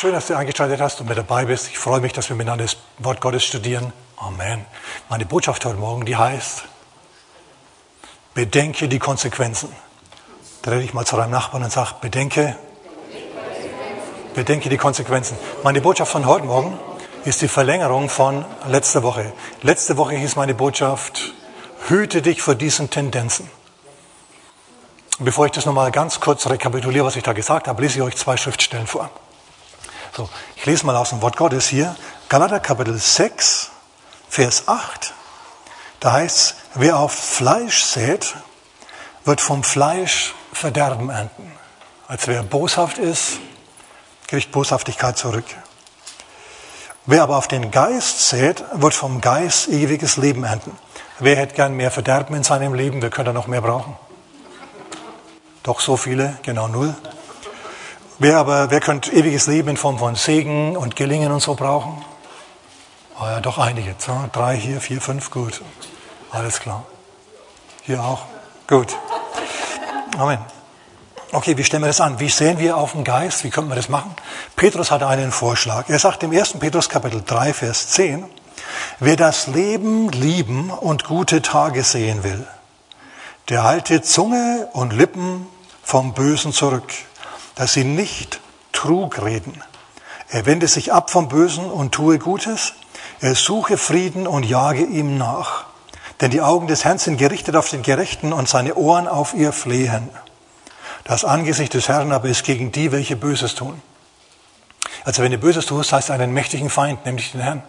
Schön, dass du eingeschaltet hast und mit dabei bist. Ich freue mich, dass wir miteinander das Wort Gottes studieren. Amen. Meine Botschaft heute Morgen, die heißt, bedenke die Konsequenzen. Dreh dich mal zu deinem Nachbarn und sag, bedenke, bedenke die Konsequenzen. Meine Botschaft von heute Morgen ist die Verlängerung von letzter Woche. Letzte Woche hieß meine Botschaft, hüte dich vor diesen Tendenzen. Bevor ich das nochmal ganz kurz rekapituliere, was ich da gesagt habe, lese ich euch zwei Schriftstellen vor. So, ich lese mal aus dem Wort Gottes hier. Galater Kapitel 6, Vers 8. Da heißt es, wer auf Fleisch sät, wird vom Fleisch Verderben ernten. Als wer boshaft ist, kriegt Boshaftigkeit zurück. Wer aber auf den Geist sät, wird vom Geist ewiges Leben ernten. Wer hätte gern mehr Verderben in seinem Leben? Wer könnte noch mehr brauchen? Doch so viele, genau null. Wer aber, wer könnte ewiges Leben in Form von Segen und Gelingen und so brauchen? Oh ja, doch einige. So, drei, hier, vier, fünf, gut. Alles klar. Hier auch. Gut. Amen. Okay, wie stellen wir das an? Wie sehen wir auf den Geist? Wie könnten wir das machen? Petrus hatte einen Vorschlag. Er sagt im 1. Petrus Kapitel 3, Vers 10, wer das Leben lieben und gute Tage sehen will, der halte Zunge und Lippen vom Bösen zurück, dass sie nicht Trug reden. Er wende sich ab vom Bösen und tue Gutes. Er suche Frieden und jage ihm nach. Denn die Augen des Herrn sind gerichtet auf den Gerechten und seine Ohren auf ihr Flehen. Das Angesicht des Herrn aber ist gegen die, welche Böses tun. Also wenn du Böses tust, heißt einen mächtigen Feind, nämlich den Herrn.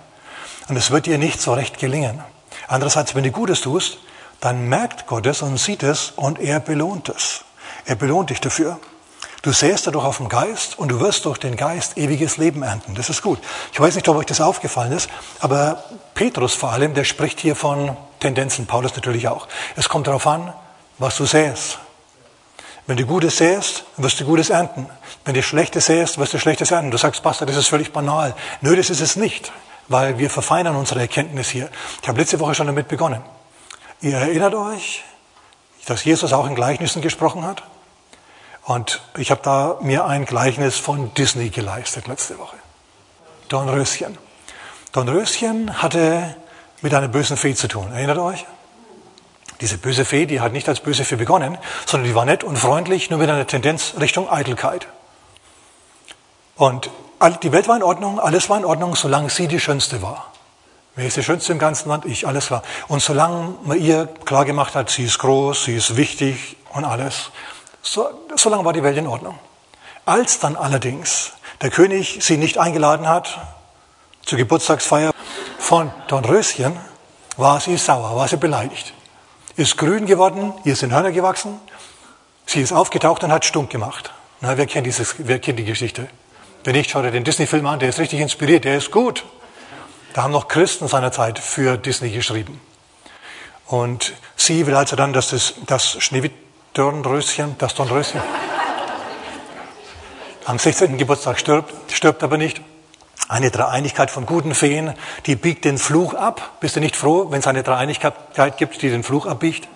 Und es wird dir nicht so recht gelingen. Andererseits, wenn du Gutes tust, dann merkt Gott es und sieht es und er belohnt es. Er belohnt dich dafür. Du säst dadurch auf dem Geist und du wirst durch den Geist ewiges Leben ernten. Das ist gut. Ich weiß nicht, ob euch das aufgefallen ist, aber Petrus vor allem, der spricht hier von Tendenzen, Paulus natürlich auch. Es kommt darauf an, was du säst. Wenn du Gutes säst, wirst du Gutes ernten. Wenn du Schlechtes säst, wirst du Schlechtes ernten. Du sagst, Pastor, das ist völlig banal. Nö, das ist es nicht, weil wir verfeinern unsere Erkenntnis hier. Ich habe letzte Woche schon damit begonnen. Ihr erinnert euch, dass Jesus auch in Gleichnissen gesprochen hat? Und ich habe da mir ein Gleichnis von Disney geleistet letzte Woche. Dornröschen. Dornröschen hatte mit einer bösen Fee zu tun. Erinnert euch? Diese böse Fee, die hat nicht als böse Fee begonnen, sondern die war nett und freundlich, nur mit einer Tendenz Richtung Eitelkeit. Und die Welt war in Ordnung, alles war in Ordnung, solange sie die Schönste war. Wer ist die Schönste im ganzen Land? Ich, alles klar. Und solange man ihr klargemacht hat, sie ist groß, sie ist wichtig und alles, so, so lange war die Welt in Ordnung. Als dann allerdings der König sie nicht eingeladen hat zur Geburtstagsfeier von Dornröschen, war sie sauer, war sie beleidigt. Ist grün geworden, ihr sind Hörner gewachsen, sie ist aufgetaucht und hat stunk gemacht. Na, wer kennt, dieses, wer kennt die Geschichte? Wenn nicht, schaut er den Disney-Film an, der ist richtig inspiriert, der ist gut. Da haben noch Christen seinerzeit für Disney geschrieben. Und sie will also dann, dass das, das Schneewitt Dornröschen, das Dornröschen, am 16. Geburtstag stirbt, stirbt aber nicht. Eine Dreieinigkeit von guten Feen, die biegt den Fluch ab. Bist du nicht froh, wenn es eine Dreieinigkeit gibt, die den Fluch abbiegt?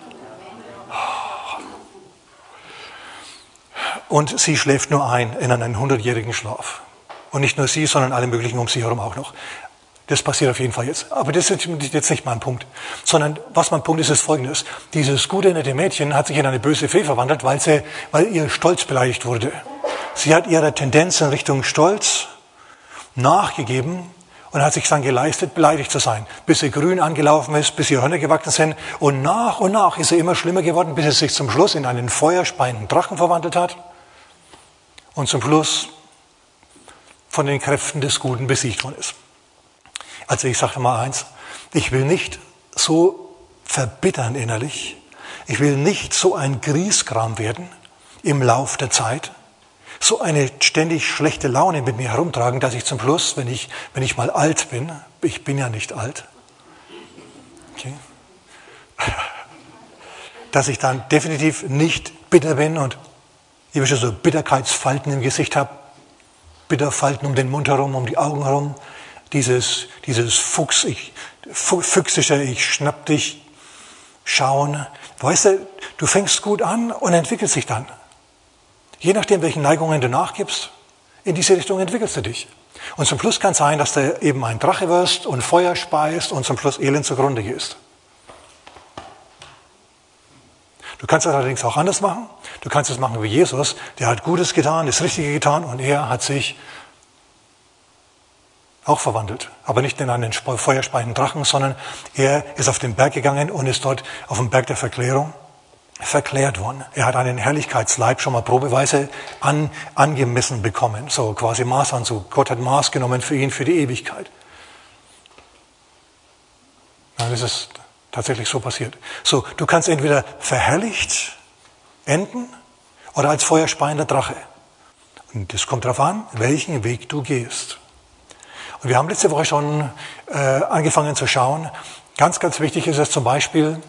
Und sie schläft nur ein in einen hundertjährigen Schlaf. Und nicht nur sie, sondern alle möglichen um sie herum auch noch. Das passiert auf jeden Fall jetzt. Aber das ist jetzt nicht mein Punkt. Sondern was mein Punkt ist, ist folgendes. Dieses gute, nette Mädchen hat sich in eine böse Fee verwandelt, weil, sie, weil ihr Stolz beleidigt wurde. Sie hat ihrer Tendenz in Richtung Stolz nachgegeben und hat sich dann geleistet, beleidigt zu sein. Bis sie grün angelaufen ist, bis ihr Hörner gewachsen sind. Und nach und nach ist sie immer schlimmer geworden, bis sie sich zum Schluss in einen feuerspeienden Drachen verwandelt hat. Und zum Schluss von den Kräften des Guten besiegt worden ist. Also ich sage mal eins, ich will nicht so verbittern innerlich, ich will nicht so ein Griesgram werden im Lauf der Zeit, so eine ständig schlechte Laune mit mir herumtragen, dass ich zum Schluss, wenn ich, wenn ich mal alt bin, ich bin ja nicht alt, okay, dass ich dann definitiv nicht bitter bin und ich schon so Bitterkeitsfalten im Gesicht habe, Bitterfalten um den Mund herum, um die Augen herum, dieses, dieses Fuchs, ich, füchsische, ich schnapp dich, schauen. Weißt du, du fängst gut an und entwickelst dich dann. Je nachdem, welchen Neigungen du nachgibst, in diese Richtung entwickelst du dich. Und zum Schluss kann es sein, dass du eben ein Drache wirst und Feuer speist und zum Schluss elend zugrunde gehst. Du kannst es allerdings auch anders machen. Du kannst es machen wie Jesus. Der hat Gutes getan, das Richtige getan und er hat sich auch verwandelt. Aber nicht in einen feuerspeienden Drachen, sondern er ist auf den Berg gegangen und ist dort auf dem Berg der Verklärung verklärt worden. Er hat einen Herrlichkeitsleib schon mal probeweise an, angemessen bekommen, so quasi Maßanzug. Gott hat Maß genommen für ihn für die Ewigkeit. Dann ist es tatsächlich so passiert. So, du kannst entweder verherrlicht enden oder als feuerspeiender Drache. Und es kommt darauf an, welchen Weg du gehst. Und wir haben letzte Woche schon äh, angefangen zu schauen. Ganz, ganz wichtig ist es zum Beispiel,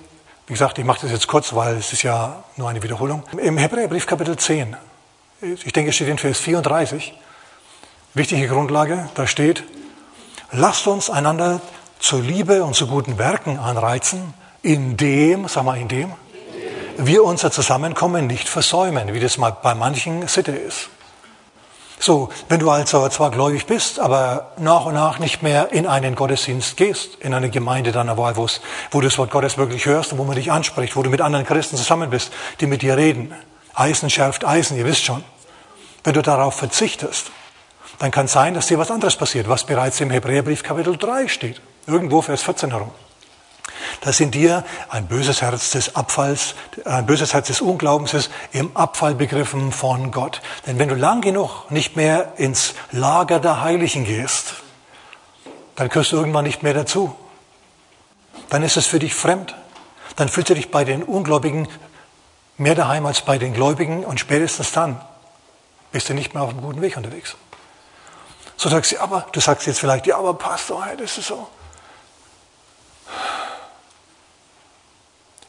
wie gesagt, ich mache das jetzt kurz, weil es ist ja nur eine Wiederholung. Im Hebräerbrief Kapitel 10, ich denke, es steht in Vers 34, wichtige Grundlage, da steht, lasst uns einander zur Liebe und zu guten Werken anreizen, indem, sag mal, indem, wir unser Zusammenkommen nicht versäumen, wie das mal bei manchen Sitte ist. So, wenn du also zwar gläubig bist, aber nach und nach nicht mehr in einen Gottesdienst gehst, in eine Gemeinde deiner Wahl, wo du das Wort Gottes wirklich hörst und wo man dich anspricht, wo du mit anderen Christen zusammen bist, die mit dir reden. Eisen schärft Eisen, ihr wisst schon. Wenn du darauf verzichtest, dann kann sein, dass dir was anderes passiert, was bereits im Hebräerbrief Kapitel 3 steht. Irgendwo Vers 14 herum dass in dir ein böses Herz des Abfalls, ein böses Herz des Unglaubens ist, im Abfall begriffen von Gott. Denn wenn du lang genug nicht mehr ins Lager der Heiligen gehst, dann gehörst du irgendwann nicht mehr dazu. Dann ist es für dich fremd. Dann fühlst du dich bei den Ungläubigen mehr daheim als bei den Gläubigen und spätestens dann bist du nicht mehr auf einem guten Weg unterwegs. So sagst du, aber du sagst jetzt vielleicht, ja, aber Pastor, das ist so.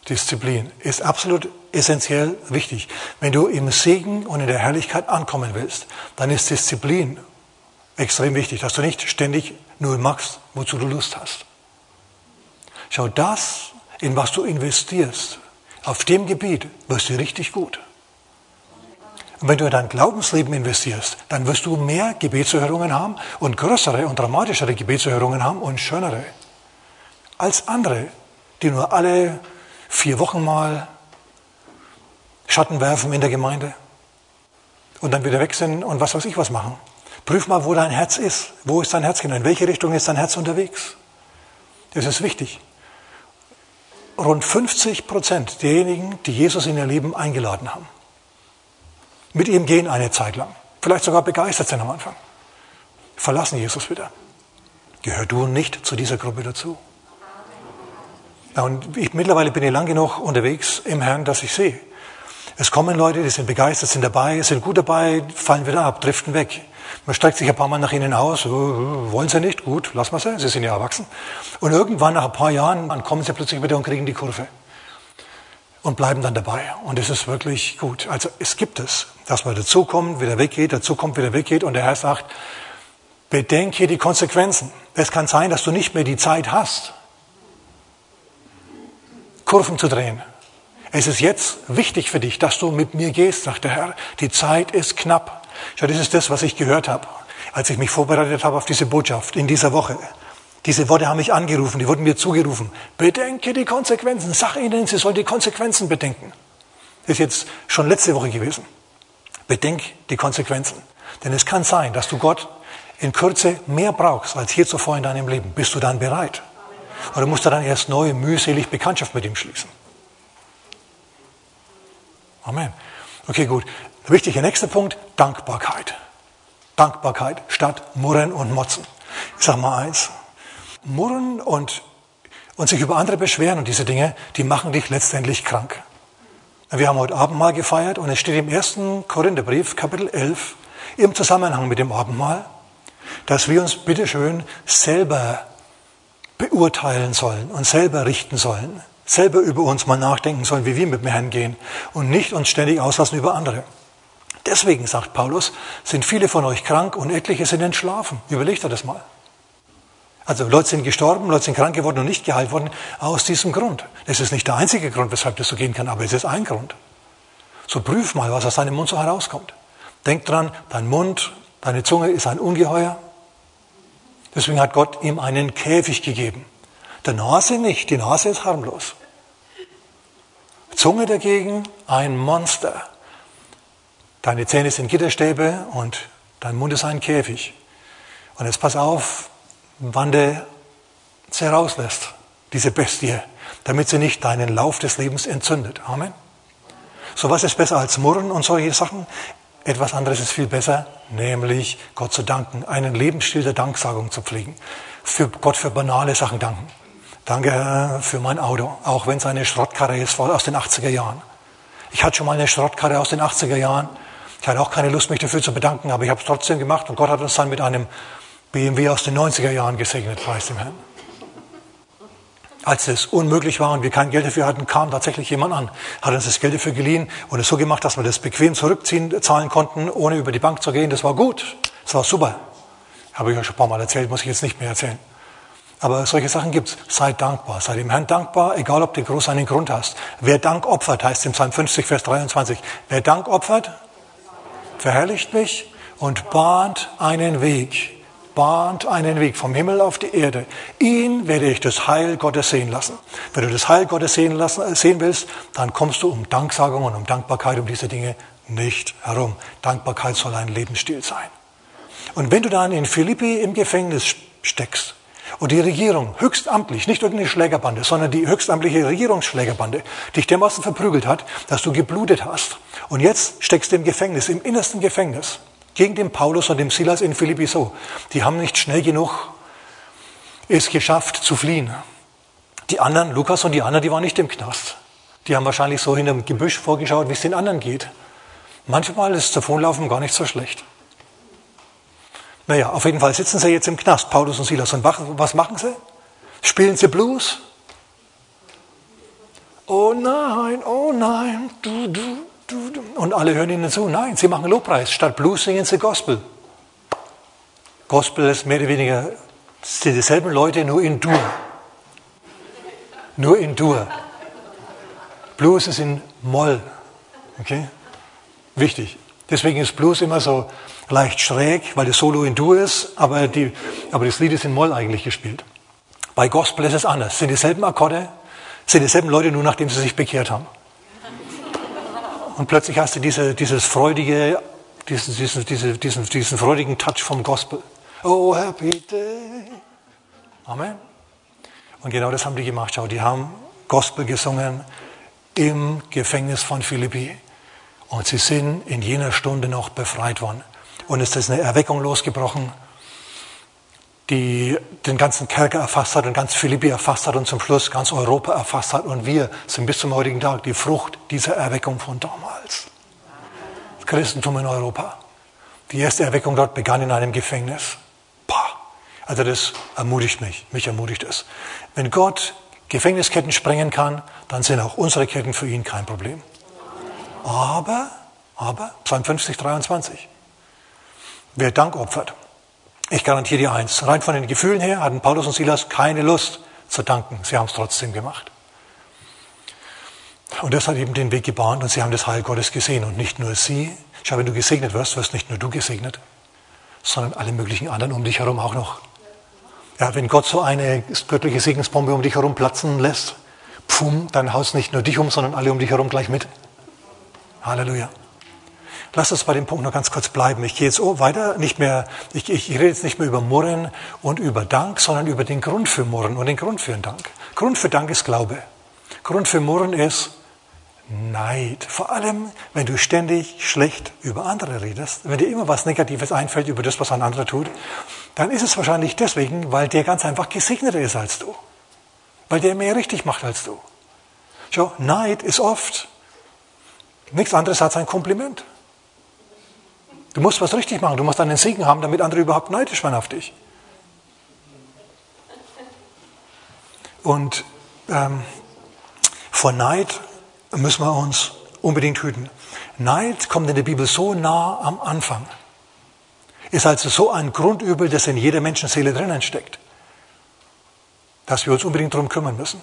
Disziplin ist absolut essentiell wichtig. Wenn du im Segen und in der Herrlichkeit ankommen willst, dann ist Disziplin extrem wichtig, dass du nicht ständig nur machst, wozu du Lust hast. Schau, das, in was du investierst, auf dem Gebiet wirst du richtig gut. Und wenn du in dein Glaubensleben investierst, dann wirst du mehr Gebetserhörungen haben und größere und dramatischere Gebetserhörungen haben und schönere als andere, die nur alle vier Wochen mal Schatten werfen in der Gemeinde und dann wieder weg sind und was weiß ich was machen. Prüf mal, wo dein Herz ist. Wo ist dein Herz genau? In welche Richtung ist dein Herz unterwegs? Das ist wichtig. Rund 50 Prozent derjenigen, die Jesus in ihr Leben eingeladen haben, mit ihm gehen eine Zeit lang, vielleicht sogar begeistert sind am Anfang, verlassen Jesus wieder. Gehör du nicht zu dieser Gruppe dazu? Und ich, mittlerweile bin ich lang genug unterwegs im Herrn, dass ich sehe. Es kommen Leute, die sind begeistert, sind dabei, sind gut dabei, fallen wieder ab, driften weg. Man streckt sich ein paar Mal nach ihnen aus, wollen sie nicht, gut, lassen wir sie, sie sind ja erwachsen. Und irgendwann nach ein paar Jahren, dann kommen sie plötzlich wieder und kriegen die Kurve. Und bleiben dann dabei. Und es ist wirklich gut. Also es gibt es, dass man dazukommt, wieder weggeht, dazukommt, wieder weggeht. Und der Herr sagt, bedenke die Konsequenzen. Es kann sein, dass du nicht mehr die Zeit hast, Kurven zu drehen. Es ist jetzt wichtig für dich, dass du mit mir gehst, sagt der Herr. Die Zeit ist knapp. Schau, das ist das, was ich gehört habe, als ich mich vorbereitet habe auf diese Botschaft in dieser Woche. Diese Worte haben mich angerufen, die wurden mir zugerufen. Bedenke die Konsequenzen. Sag ihnen, sie sollen die Konsequenzen bedenken. Das ist jetzt schon letzte Woche gewesen. Bedenk die Konsequenzen. Denn es kann sein, dass du Gott in Kürze mehr brauchst als hier zuvor in deinem Leben. Bist du dann bereit? Oder musst du dann erst neu mühselig Bekanntschaft mit ihm schließen? Amen. Okay, gut. Wichtiger nächster Punkt, Dankbarkeit. Dankbarkeit statt Murren und Motzen. Ich sage mal eins. Murren und, und sich über andere beschweren und diese Dinge, die machen dich letztendlich krank. Wir haben heute Abendmahl gefeiert und es steht im ersten Korintherbrief, Kapitel 11, im Zusammenhang mit dem Abendmahl, dass wir uns bitteschön selber beurteilen sollen und selber richten sollen, selber über uns mal nachdenken sollen, wie wir mit dem Herrn gehen und nicht uns ständig auslassen über andere. Deswegen, sagt Paulus, sind viele von euch krank und etliche sind entschlafen. Überlegt er das mal. Also Leute sind gestorben, Leute sind krank geworden und nicht geheilt worden aus diesem Grund. Das ist nicht der einzige Grund, weshalb das so gehen kann, aber es ist ein Grund. So prüf mal, was aus deinem Mund so herauskommt. Denk dran, dein Mund Deine Zunge ist ein Ungeheuer. Deswegen hat Gott ihm einen Käfig gegeben. Der Nase nicht, die Nase ist harmlos. Zunge dagegen ein Monster. Deine Zähne sind Gitterstäbe und dein Mund ist ein Käfig. Und jetzt pass auf, wann der sie rauslässt, diese Bestie, damit sie nicht deinen Lauf des Lebens entzündet. Amen. So was ist besser als Murren und solche Sachen? Etwas anderes ist viel besser, nämlich Gott zu danken, einen Lebensstil der Danksagung zu pflegen, für Gott für banale Sachen danken. Danke für mein Auto, auch wenn es eine Schrottkarre ist aus den 80er Jahren. Ich hatte schon mal eine Schrottkarre aus den 80er Jahren. Ich hatte auch keine Lust, mich dafür zu bedanken, aber ich habe es trotzdem gemacht und Gott hat uns dann mit einem BMW aus den 90er Jahren gesegnet, preis dem Herrn. Als es unmöglich war und wir kein Geld dafür hatten, kam tatsächlich jemand an, hat uns das Geld dafür geliehen und es so gemacht, dass wir das bequem zurückziehen, zahlen konnten, ohne über die Bank zu gehen. Das war gut. Das war super. Habe ich euch schon ein paar Mal erzählt, muss ich jetzt nicht mehr erzählen. Aber solche Sachen gibt's. Seid dankbar. Seid dem Herrn dankbar, egal ob du groß einen Grund hast. Wer Dank opfert, heißt im Psalm 50, Vers 23. Wer Dank opfert, verherrlicht mich und bahnt einen Weg bahnt einen Weg vom Himmel auf die Erde. Ihn werde ich das Heil Gottes sehen lassen. Wenn du das Heil Gottes sehen, lassen, äh, sehen willst, dann kommst du um Danksagung und um Dankbarkeit, um diese Dinge nicht herum. Dankbarkeit soll ein Lebensstil sein. Und wenn du dann in Philippi im Gefängnis steckst und die Regierung höchstamtlich, nicht irgendeine Schlägerbande, sondern die höchstamtliche Regierungsschlägerbande dich dermaßen verprügelt hat, dass du geblutet hast und jetzt steckst du im Gefängnis, im innersten Gefängnis, gegen den Paulus und den Silas in Philippi so. Die haben nicht schnell genug es geschafft zu fliehen. Die anderen, Lukas und die anderen, die waren nicht im Knast. Die haben wahrscheinlich so hinterm Gebüsch vorgeschaut, wie es den anderen geht. Manchmal ist Davonlaufen gar nicht so schlecht. Naja, auf jeden Fall sitzen sie jetzt im Knast, Paulus und Silas. Und was machen sie? Spielen sie Blues? Oh nein, oh nein, du, du, und alle hören ihnen zu. Nein, sie machen Lobpreis. Statt Blues singen sie Gospel. Gospel ist mehr oder weniger sind dieselben Leute, nur in Dur. Nur in Dur. Blues ist in Moll. Okay? Wichtig. Deswegen ist Blues immer so leicht schräg, weil das Solo in Dur ist, aber, die, aber das Lied ist in Moll eigentlich gespielt. Bei Gospel ist es anders. Sind dieselben Akkorde, sind dieselben Leute, nur nachdem sie sich bekehrt haben. Und plötzlich hast du diese, dieses freudige, diesen, diesen, diesen, diesen, diesen freudigen Touch vom Gospel. Oh, happy day. Amen. Und genau das haben die gemacht. Schau, die haben Gospel gesungen im Gefängnis von Philippi. Und sie sind in jener Stunde noch befreit worden. Und es ist eine Erweckung losgebrochen die den ganzen Kerker erfasst hat und ganz Philippi erfasst hat und zum Schluss ganz Europa erfasst hat. Und wir sind bis zum heutigen Tag die Frucht dieser Erweckung von damals. Das Christentum in Europa. Die erste Erweckung dort begann in einem Gefängnis. Pah. Also das ermutigt mich, mich ermutigt es. Wenn Gott Gefängnisketten sprengen kann, dann sind auch unsere Ketten für ihn kein Problem. Aber, aber, Psalm 50, 23. Wer Dank opfert, ich garantiere dir eins, rein von den Gefühlen her hatten Paulus und Silas keine Lust zu danken. Sie haben es trotzdem gemacht. Und das hat eben den Weg gebahnt und sie haben das Heil Gottes gesehen. Und nicht nur sie. Schau, wenn du gesegnet wirst, wirst nicht nur du gesegnet, sondern alle möglichen anderen um dich herum auch noch. Ja, wenn Gott so eine göttliche Segensbombe um dich herum platzen lässt, pfum, dann haust nicht nur dich um, sondern alle um dich herum gleich mit. Halleluja. Lass uns bei dem Punkt noch ganz kurz bleiben. Ich gehe jetzt weiter, nicht mehr, ich, ich rede jetzt nicht mehr über Murren und über Dank, sondern über den Grund für Murren und den Grund für den Dank. Grund für Dank ist Glaube. Grund für Murren ist Neid. Vor allem, wenn du ständig schlecht über andere redest, wenn dir immer was Negatives einfällt über das, was ein anderer tut, dann ist es wahrscheinlich deswegen, weil der ganz einfach gesegneter ist als du. Weil der mehr richtig macht als du. Schau, Neid ist oft nichts anderes als ein Kompliment. Du musst was richtig machen. Du musst einen Segen haben, damit andere überhaupt neidisch werden auf dich. Und ähm, vor Neid müssen wir uns unbedingt hüten. Neid kommt in der Bibel so nah am Anfang. Ist also so ein Grundübel, das in jeder Menschenseele drinnen steckt, dass wir uns unbedingt darum kümmern müssen.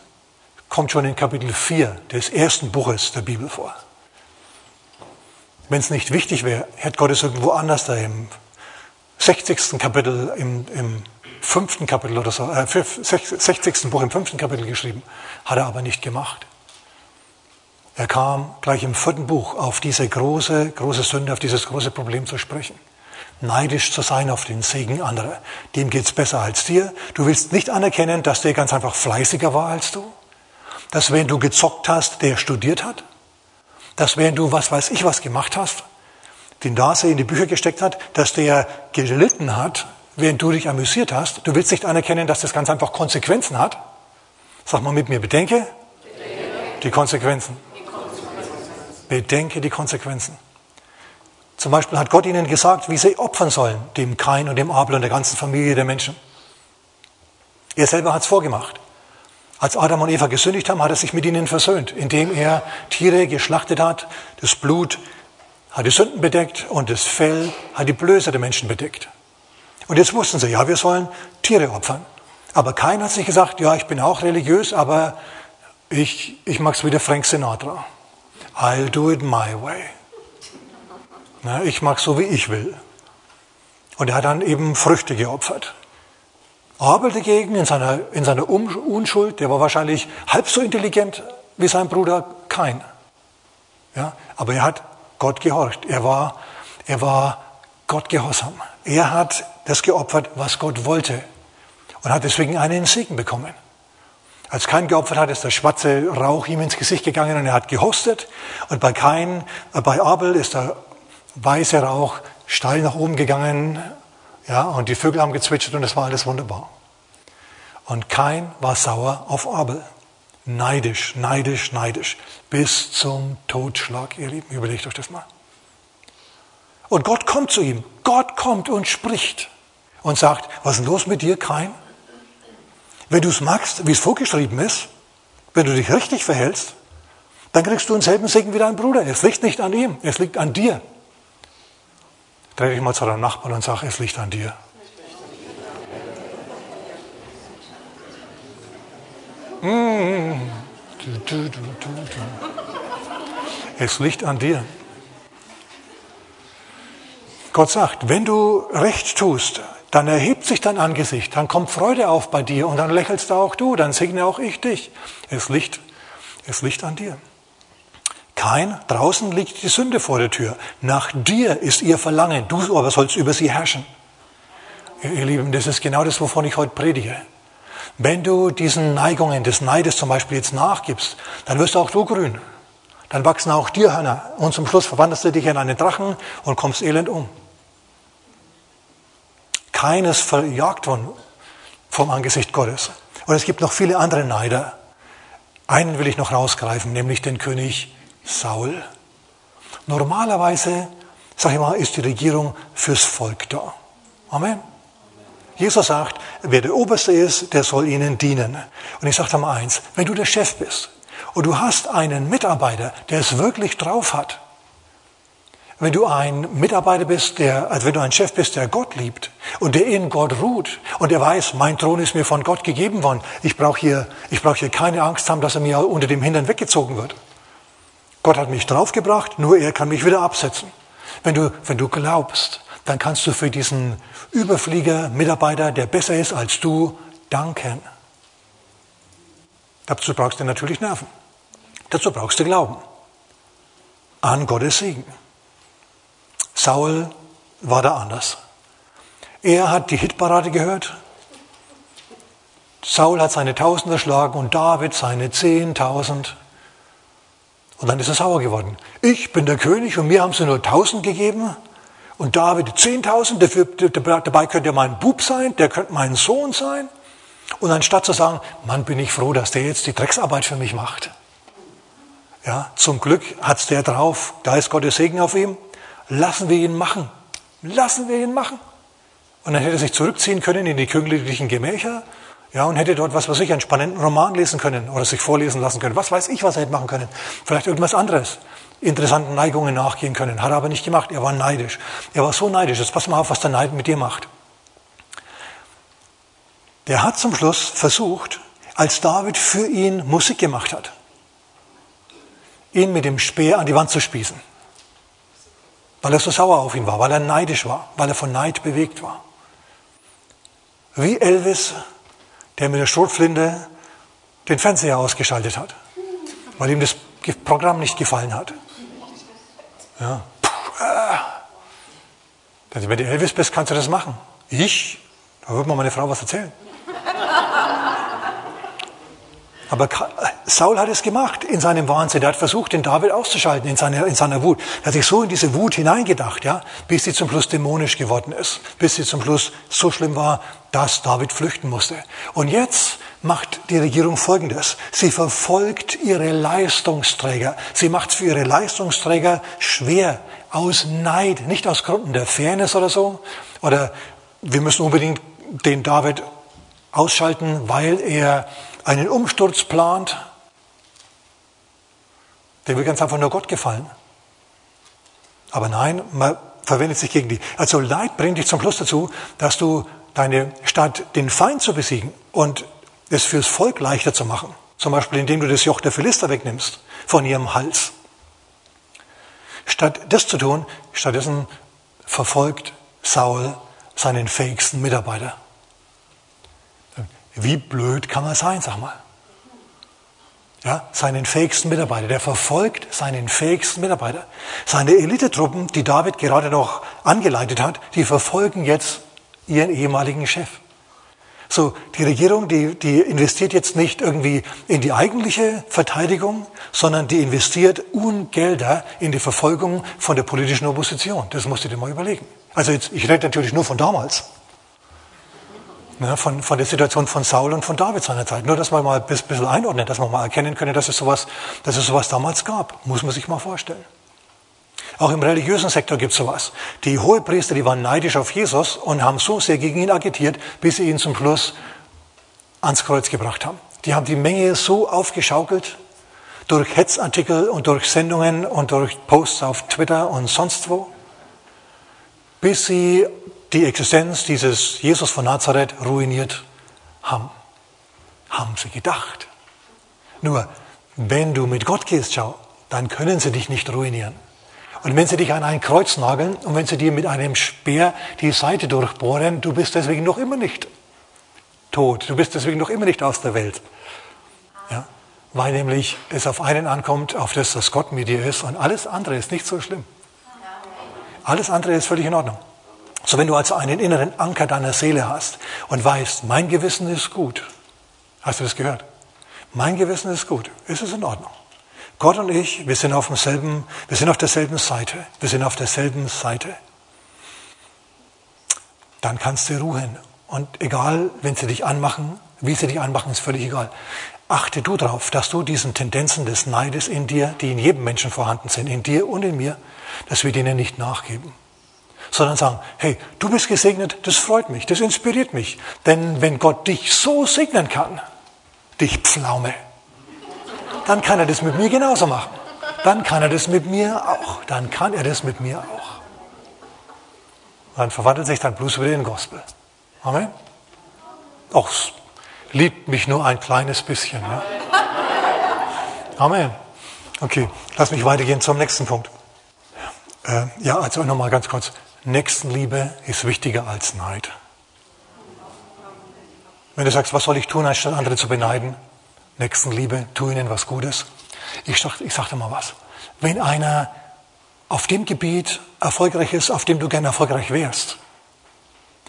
Kommt schon in Kapitel 4 des ersten Buches der Bibel vor. Wenn es nicht wichtig wäre, hätte Gott es irgendwo anders da im 60. Kapitel im, im fünften Kapitel oder so, äh, 60. Buch im fünften Kapitel geschrieben, hat er aber nicht gemacht. Er kam gleich im vierten Buch auf diese große, große Sünde, auf dieses große Problem zu sprechen. Neidisch zu sein auf den Segen anderer. Dem geht's besser als dir. Du willst nicht anerkennen, dass der ganz einfach fleißiger war als du. Dass wenn du gezockt hast, der studiert hat. Dass wenn du was weiß ich was gemacht hast, die Nase in die Bücher gesteckt hat, dass der gelitten hat, während du dich amüsiert hast. Du willst nicht anerkennen, dass das ganz einfach Konsequenzen hat. Sag mal mit mir, bedenke die Konsequenzen. Bedenke die Konsequenzen. Zum Beispiel hat Gott ihnen gesagt, wie sie opfern sollen, dem Kain und dem Abel und der ganzen Familie der Menschen. Er selber hat es vorgemacht. Als Adam und Eva gesündigt haben, hat er sich mit ihnen versöhnt, indem er Tiere geschlachtet hat, das Blut hat die Sünden bedeckt und das Fell hat die Blöße der Menschen bedeckt. Und jetzt wussten sie, ja, wir sollen Tiere opfern. Aber keiner hat sich gesagt, ja, ich bin auch religiös, aber ich, ich mag's wieder Frank Sinatra. I'll do it my way. Na, ich mag's so, wie ich will. Und er hat dann eben Früchte geopfert. Abel dagegen in seiner, in seiner Unschuld, der war wahrscheinlich halb so intelligent wie sein Bruder Kain. Ja, aber er hat Gott gehorcht. Er war, er war Gott gehorsam. Er hat das geopfert, was Gott wollte und hat deswegen einen Segen bekommen. Als Kain geopfert hat, ist der schwarze Rauch ihm ins Gesicht gegangen und er hat gehostet. Und bei Kain, äh, bei Abel ist der weiße Rauch steil nach oben gegangen. Ja, und die Vögel haben gezwitschert und es war alles wunderbar. Und Kain war sauer auf Abel. Neidisch, neidisch, neidisch. Bis zum Totschlag, ihr Lieben. Überlegt euch das mal. Und Gott kommt zu ihm. Gott kommt und spricht und sagt, was ist denn los mit dir, Kain? Wenn du es magst, wie es vorgeschrieben ist, wenn du dich richtig verhältst, dann kriegst du denselben Segen wie dein Bruder. Es liegt nicht an ihm, es liegt an dir. Dreh dich mal zu deinem Nachbarn und sag, es liegt an dir. Es liegt an dir. Gott sagt, wenn du recht tust, dann erhebt sich dein Angesicht, dann kommt Freude auf bei dir und dann lächelst auch du, dann segne auch ich dich. Es liegt, es liegt an dir. Kein, draußen liegt die Sünde vor der Tür. Nach dir ist ihr Verlangen, du aber sollst über sie herrschen. Ihr Lieben, das ist genau das, wovon ich heute predige. Wenn du diesen Neigungen des Neides zum Beispiel jetzt nachgibst, dann wirst auch du grün. Dann wachsen auch dir Hörner und zum Schluss verwandelst du dich in einen Drachen und kommst elend um keines verjagt worden vom Angesicht Gottes. Und es gibt noch viele andere Neider. Einen will ich noch rausgreifen, nämlich den König Saul. Normalerweise, sag ich mal, ist die Regierung fürs Volk da. Amen. Jesus sagt, wer der Oberste ist, der soll ihnen dienen. Und ich sage dir mal eins, wenn du der Chef bist und du hast einen Mitarbeiter, der es wirklich drauf hat, wenn du ein Mitarbeiter bist, der, also wenn du ein Chef bist, der Gott liebt und der in Gott ruht und der weiß, mein Thron ist mir von Gott gegeben worden, ich brauche hier, ich hier keine Angst haben, dass er mir unter dem Hintern weggezogen wird. Gott hat mich draufgebracht, nur er kann mich wieder absetzen. Wenn du, wenn du glaubst, dann kannst du für diesen Überflieger, Mitarbeiter, der besser ist als du, danken. Dazu brauchst du natürlich Nerven. Dazu brauchst du Glauben an Gottes Segen. Saul war da anders. Er hat die Hitparade gehört. Saul hat seine Tausend erschlagen und David seine Zehntausend. Und dann ist er sauer geworden. Ich bin der König und mir haben sie nur Tausend gegeben. Und David Zehntausend, dabei könnte er mein Bub sein, der könnte mein Sohn sein. Und anstatt zu sagen, Mann, bin ich froh, dass der jetzt die Drecksarbeit für mich macht. Ja, zum Glück hat's der drauf, da ist Gottes Segen auf ihm. Lassen wir ihn machen. Lassen wir ihn machen. Und dann hätte er sich zurückziehen können in die königlichen Gemächer, ja, und hätte dort, was weiß ich, einen spannenden Roman lesen können oder sich vorlesen lassen können. Was weiß ich, was er hätte machen können. Vielleicht irgendwas anderes. Interessanten Neigungen nachgehen können. Hat er aber nicht gemacht. Er war neidisch. Er war so neidisch. Jetzt pass mal auf, was der Neid mit dir macht. Der hat zum Schluss versucht, als David für ihn Musik gemacht hat, ihn mit dem Speer an die Wand zu spießen. weil er so sauer auf ihn war, weil er neidisch war, weil er von Neid bewegt war. Wie Elvis, der mit der Schrotflinte den Fernseher ausgeschaltet hat, weil ihm das Programm nicht gefallen hat. Ja. Puh, äh. Wenn du Elvis bist, kannst du das machen. Ich? Da wird mir meine Frau was erzählen. Aber Saul hat es gemacht in seinem Wahnsinn. Er hat versucht, den David auszuschalten in seiner, in seiner Wut. Er hat sich so in diese Wut hineingedacht, ja, bis sie zum Schluss dämonisch geworden ist. Bis sie zum Schluss so schlimm war, dass David flüchten musste. Und jetzt macht die Regierung Folgendes. Sie verfolgt ihre Leistungsträger. Sie macht es für ihre Leistungsträger schwer. Aus Neid, nicht aus Gründen der Fairness oder so. Oder wir müssen unbedingt den David ausschalten, weil er einen Umsturz plant, der will ganz einfach nur Gott gefallen. Aber nein, man verwendet sich gegen die. Also Leid bringt dich zum Schluss dazu, dass du deine Stadt, den Feind zu besiegen und es fürs Volk leichter zu machen, zum Beispiel indem du das Joch der Philister wegnimmst von ihrem Hals. Statt das zu tun, stattdessen verfolgt Saul seinen fähigsten Mitarbeiter. Wie blöd kann man sein, sag mal. Ja, seinen fähigsten Mitarbeiter. Der verfolgt seinen fähigsten Mitarbeiter. Seine Elitetruppen, die David gerade noch angeleitet hat, die verfolgen jetzt ihren ehemaligen Chef. So, die Regierung, die, die investiert jetzt nicht irgendwie in die eigentliche Verteidigung, sondern die investiert Ungelder in die Verfolgung von der politischen Opposition. Das musst du dir mal überlegen. Also jetzt, ich rede natürlich nur von damals ne, von, von der Situation von Saul und von David seiner Zeit. Nur, dass man mal ein bisschen einordnet, dass man mal erkennen können, dass es sowas, dass es sowas damals gab. Muss man sich mal vorstellen. Auch im religiösen Sektor gibt es sowas. Die Hohepriester, die waren neidisch auf Jesus und haben so sehr gegen ihn agitiert, bis sie ihn zum Schluss ans Kreuz gebracht haben. Die haben die Menge so aufgeschaukelt, durch Hetzartikel und durch Sendungen und durch Posts auf Twitter und sonst wo, bis sie die Existenz dieses Jesus von Nazareth ruiniert haben. Haben sie gedacht. Nur, wenn du mit Gott gehst, schau, dann können sie dich nicht ruinieren. Und wenn sie dich an ein Kreuz nageln und wenn sie dir mit einem Speer die Seite durchbohren, du bist deswegen noch immer nicht tot. Du bist deswegen noch immer nicht aus der Welt. Ja? Weil nämlich es auf einen ankommt, auf das, dass Gott mit dir ist und alles andere ist nicht so schlimm. Alles andere ist völlig in Ordnung. So wenn du also einen inneren Anker deiner Seele hast und weißt, mein Gewissen ist gut. Hast du das gehört? Mein Gewissen ist gut. Ist es in Ordnung? Gott und ich, wir sind auf demselben, wir sind auf derselben Seite. Wir sind auf derselben Seite. Dann kannst du ruhen. Und egal, wenn sie dich anmachen, wie sie dich anmachen, ist völlig egal. Achte du darauf, dass du diesen Tendenzen des Neides in dir, die in jedem Menschen vorhanden sind, in dir und in mir, dass wir denen nicht nachgeben sondern sagen, hey, du bist gesegnet, das freut mich, das inspiriert mich. Denn wenn Gott dich so segnen kann, dich Pflaume, dann kann er das mit mir genauso machen. Dann kann er das mit mir auch. Dann kann er das mit mir auch. Dann verwandelt sich dein Blues wieder in Gospel. Amen. Auch liebt mich nur ein kleines bisschen. Ja? Amen. Okay, lass mich weitergehen zum nächsten Punkt. Äh, ja, also nochmal ganz kurz. Nächstenliebe ist wichtiger als Neid. Wenn du sagst, was soll ich tun, anstatt andere zu beneiden? Nächstenliebe, tu ihnen was Gutes. Ich, sag, ich sag dir mal was. Wenn einer auf dem Gebiet erfolgreich ist, auf dem du gerne erfolgreich wärst,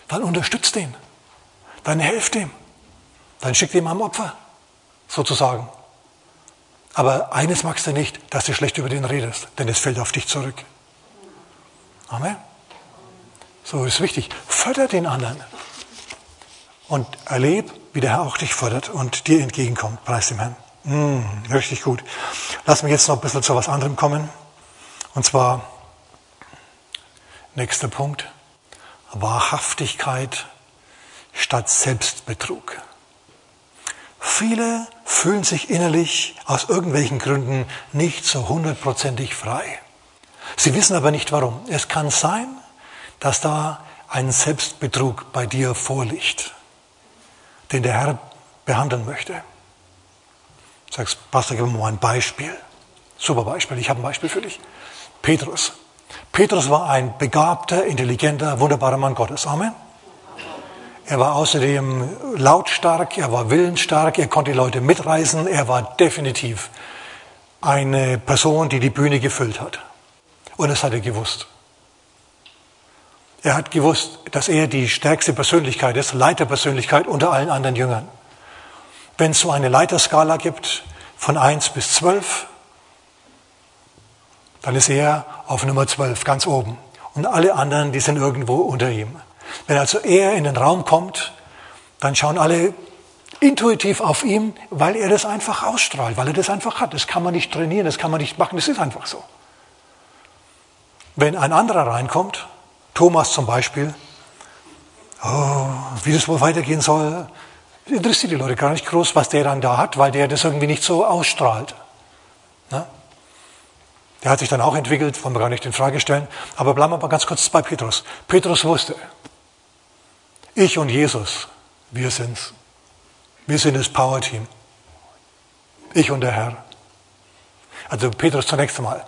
dann unterstützt ihn. Dann helft ihm. Dann schickt ihm am Opfer, sozusagen. Aber eines magst du nicht, dass du schlecht über den redest, denn es fällt auf dich zurück. Amen. So ist wichtig. Förder den anderen. Und erleb, wie der Herr auch dich fördert und dir entgegenkommt. Preis dem Herrn. Mm, richtig gut. Lass mich jetzt noch ein bisschen zu was anderem kommen. Und zwar, nächster Punkt, Wahrhaftigkeit statt Selbstbetrug. Viele fühlen sich innerlich aus irgendwelchen Gründen nicht so hundertprozentig frei. Sie wissen aber nicht warum. Es kann sein, dass da ein Selbstbetrug bei dir vorliegt, den der Herr behandeln möchte. Du sagst, Pastor, gib mir mal ein Beispiel. Super Beispiel, ich habe ein Beispiel für dich. Petrus. Petrus war ein begabter, intelligenter, wunderbarer Mann Gottes. Amen. Er war außerdem lautstark, er war willensstark, er konnte die Leute mitreißen, er war definitiv eine Person, die die Bühne gefüllt hat. Und das hat er gewusst. Er hat gewusst, dass er die stärkste Persönlichkeit ist, Leiterpersönlichkeit unter allen anderen Jüngern. Wenn es so eine Leiterskala gibt von 1 bis 12, dann ist er auf Nummer 12 ganz oben. Und alle anderen, die sind irgendwo unter ihm. Wenn also er in den Raum kommt, dann schauen alle intuitiv auf ihn, weil er das einfach ausstrahlt, weil er das einfach hat. Das kann man nicht trainieren, das kann man nicht machen, das ist einfach so. Wenn ein anderer reinkommt, Thomas zum Beispiel, oh, wie das wohl weitergehen soll, interessiert die Leute gar nicht groß, was der dann da hat, weil der das irgendwie nicht so ausstrahlt. Ne? Der hat sich dann auch entwickelt, wollen wir gar nicht in Frage stellen. Aber bleiben wir mal ganz kurz bei Petrus. Petrus wusste, ich und Jesus, wir sind's. Wir sind das Power-Team. Ich und der Herr. Also Petrus zunächst einmal.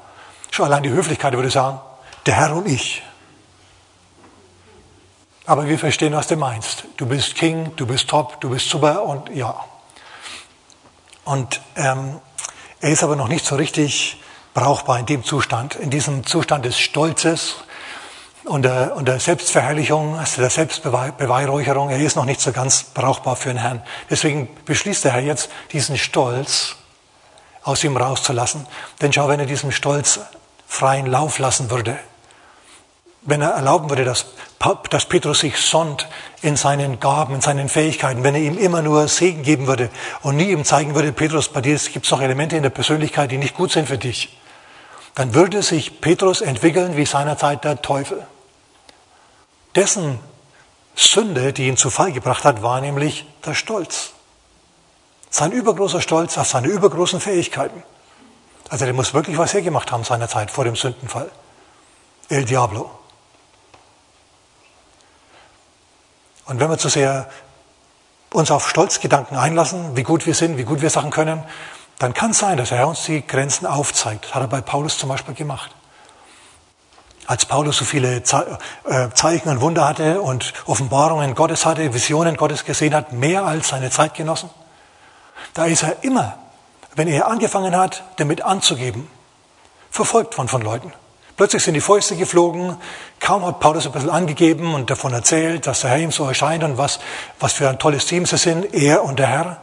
Schon allein die Höflichkeit würde sagen, der Herr und ich. Aber wir verstehen, was du meinst. Du bist King, du bist top, du bist super und ja. Und ähm, er ist aber noch nicht so richtig brauchbar in dem Zustand, in diesem Zustand des Stolzes und der, und der Selbstverherrlichung, also der Selbstbeweihräucherung. Er ist noch nicht so ganz brauchbar für den Herrn. Deswegen beschließt der Herr jetzt, diesen Stolz aus ihm rauszulassen. Denn schau, wenn er diesem Stolz freien Lauf lassen würde, wenn er erlauben würde, dass, dass Petrus sich sonnt in seinen Gaben, in seinen Fähigkeiten, wenn er ihm immer nur Segen geben würde und nie ihm zeigen würde, Petrus, bei dir gibt es noch Elemente in der Persönlichkeit, die nicht gut sind für dich, dann würde sich Petrus entwickeln wie seinerzeit der Teufel. Dessen Sünde, die ihn zu Fall gebracht hat, war nämlich der Stolz. Sein übergroßer Stolz auf seine übergroßen Fähigkeiten. Also der muss wirklich was hergemacht haben seinerzeit vor dem Sündenfall. El Diablo. Und wenn wir zu sehr uns auf Stolzgedanken einlassen, wie gut wir sind, wie gut wir Sachen können, dann kann es sein, dass er uns die Grenzen aufzeigt. Das hat er bei Paulus zum Beispiel gemacht. Als Paulus so viele äh, Zeichen und Wunder hatte und Offenbarungen Gottes hatte, Visionen Gottes gesehen hat, mehr als seine Zeitgenossen, da ist er immer, wenn er angefangen hat, damit anzugeben, verfolgt worden von Leuten. Plötzlich sind die Fäuste geflogen. Kaum hat Paulus ein bisschen angegeben und davon erzählt, dass der Herr ihm so erscheint und was, was für ein tolles Team sie sind, er und der Herr.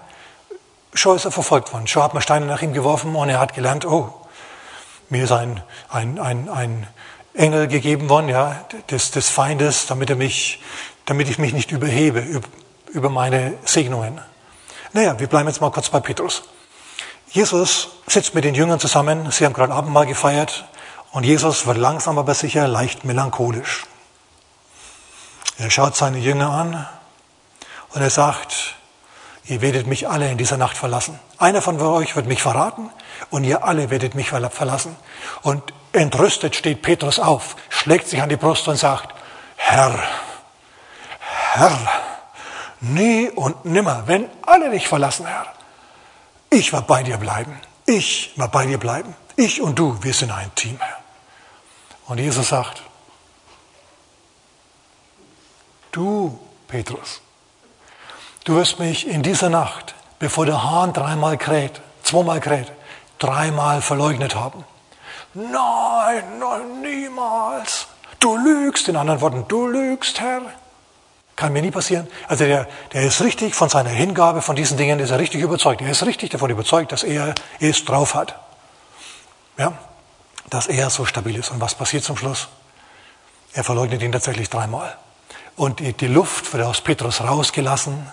Schon ist er verfolgt worden. Schon hat man Steine nach ihm geworfen und er hat gelernt, oh, mir ist ein, ein, ein, ein Engel gegeben worden, ja, des, des Feindes, damit er mich, damit ich mich nicht überhebe über, über meine Segnungen. Naja, wir bleiben jetzt mal kurz bei Petrus. Jesus sitzt mit den Jüngern zusammen. Sie haben gerade Abendmahl gefeiert. Und Jesus wird langsam aber sicher leicht melancholisch. Er schaut seine Jünger an und er sagt, ihr werdet mich alle in dieser Nacht verlassen. Einer von euch wird mich verraten und ihr alle werdet mich verlassen. Und entrüstet steht Petrus auf, schlägt sich an die Brust und sagt, Herr, Herr, nie und nimmer, wenn alle dich verlassen, Herr, ich war bei dir bleiben. Ich war bei dir bleiben. Ich und du, wir sind ein Team, Herr. Und Jesus sagt, du, Petrus, du wirst mich in dieser Nacht, bevor der Hahn dreimal kräht, zweimal kräht, dreimal verleugnet haben. Nein, nein, niemals. Du lügst, in anderen Worten, du lügst, Herr. Kann mir nie passieren. Also der, der ist richtig von seiner Hingabe, von diesen Dingen ist er richtig überzeugt. Er ist richtig davon überzeugt, dass er es drauf hat. Ja? Dass er so stabil ist. Und was passiert zum Schluss? Er verleugnet ihn tatsächlich dreimal. Und die, die Luft wird aus Petrus rausgelassen.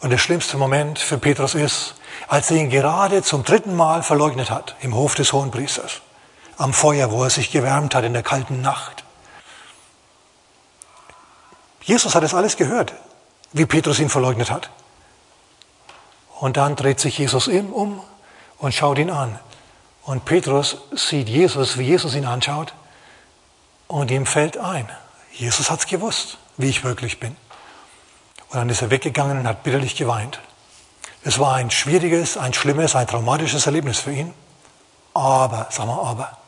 Und der schlimmste Moment für Petrus ist, als er ihn gerade zum dritten Mal verleugnet hat, im Hof des Hohenpriesters, am Feuer, wo er sich gewärmt hat in der kalten Nacht. Jesus hat das alles gehört, wie Petrus ihn verleugnet hat. Und dann dreht sich Jesus ihm um und schaut ihn an. Und Petrus sieht Jesus, wie Jesus ihn anschaut, und ihm fällt ein, Jesus hat's gewusst, wie ich wirklich bin. Und dann ist er weggegangen und hat bitterlich geweint. Es war ein schwieriges, ein schlimmes, ein traumatisches Erlebnis für ihn. Aber, sag mal, aber,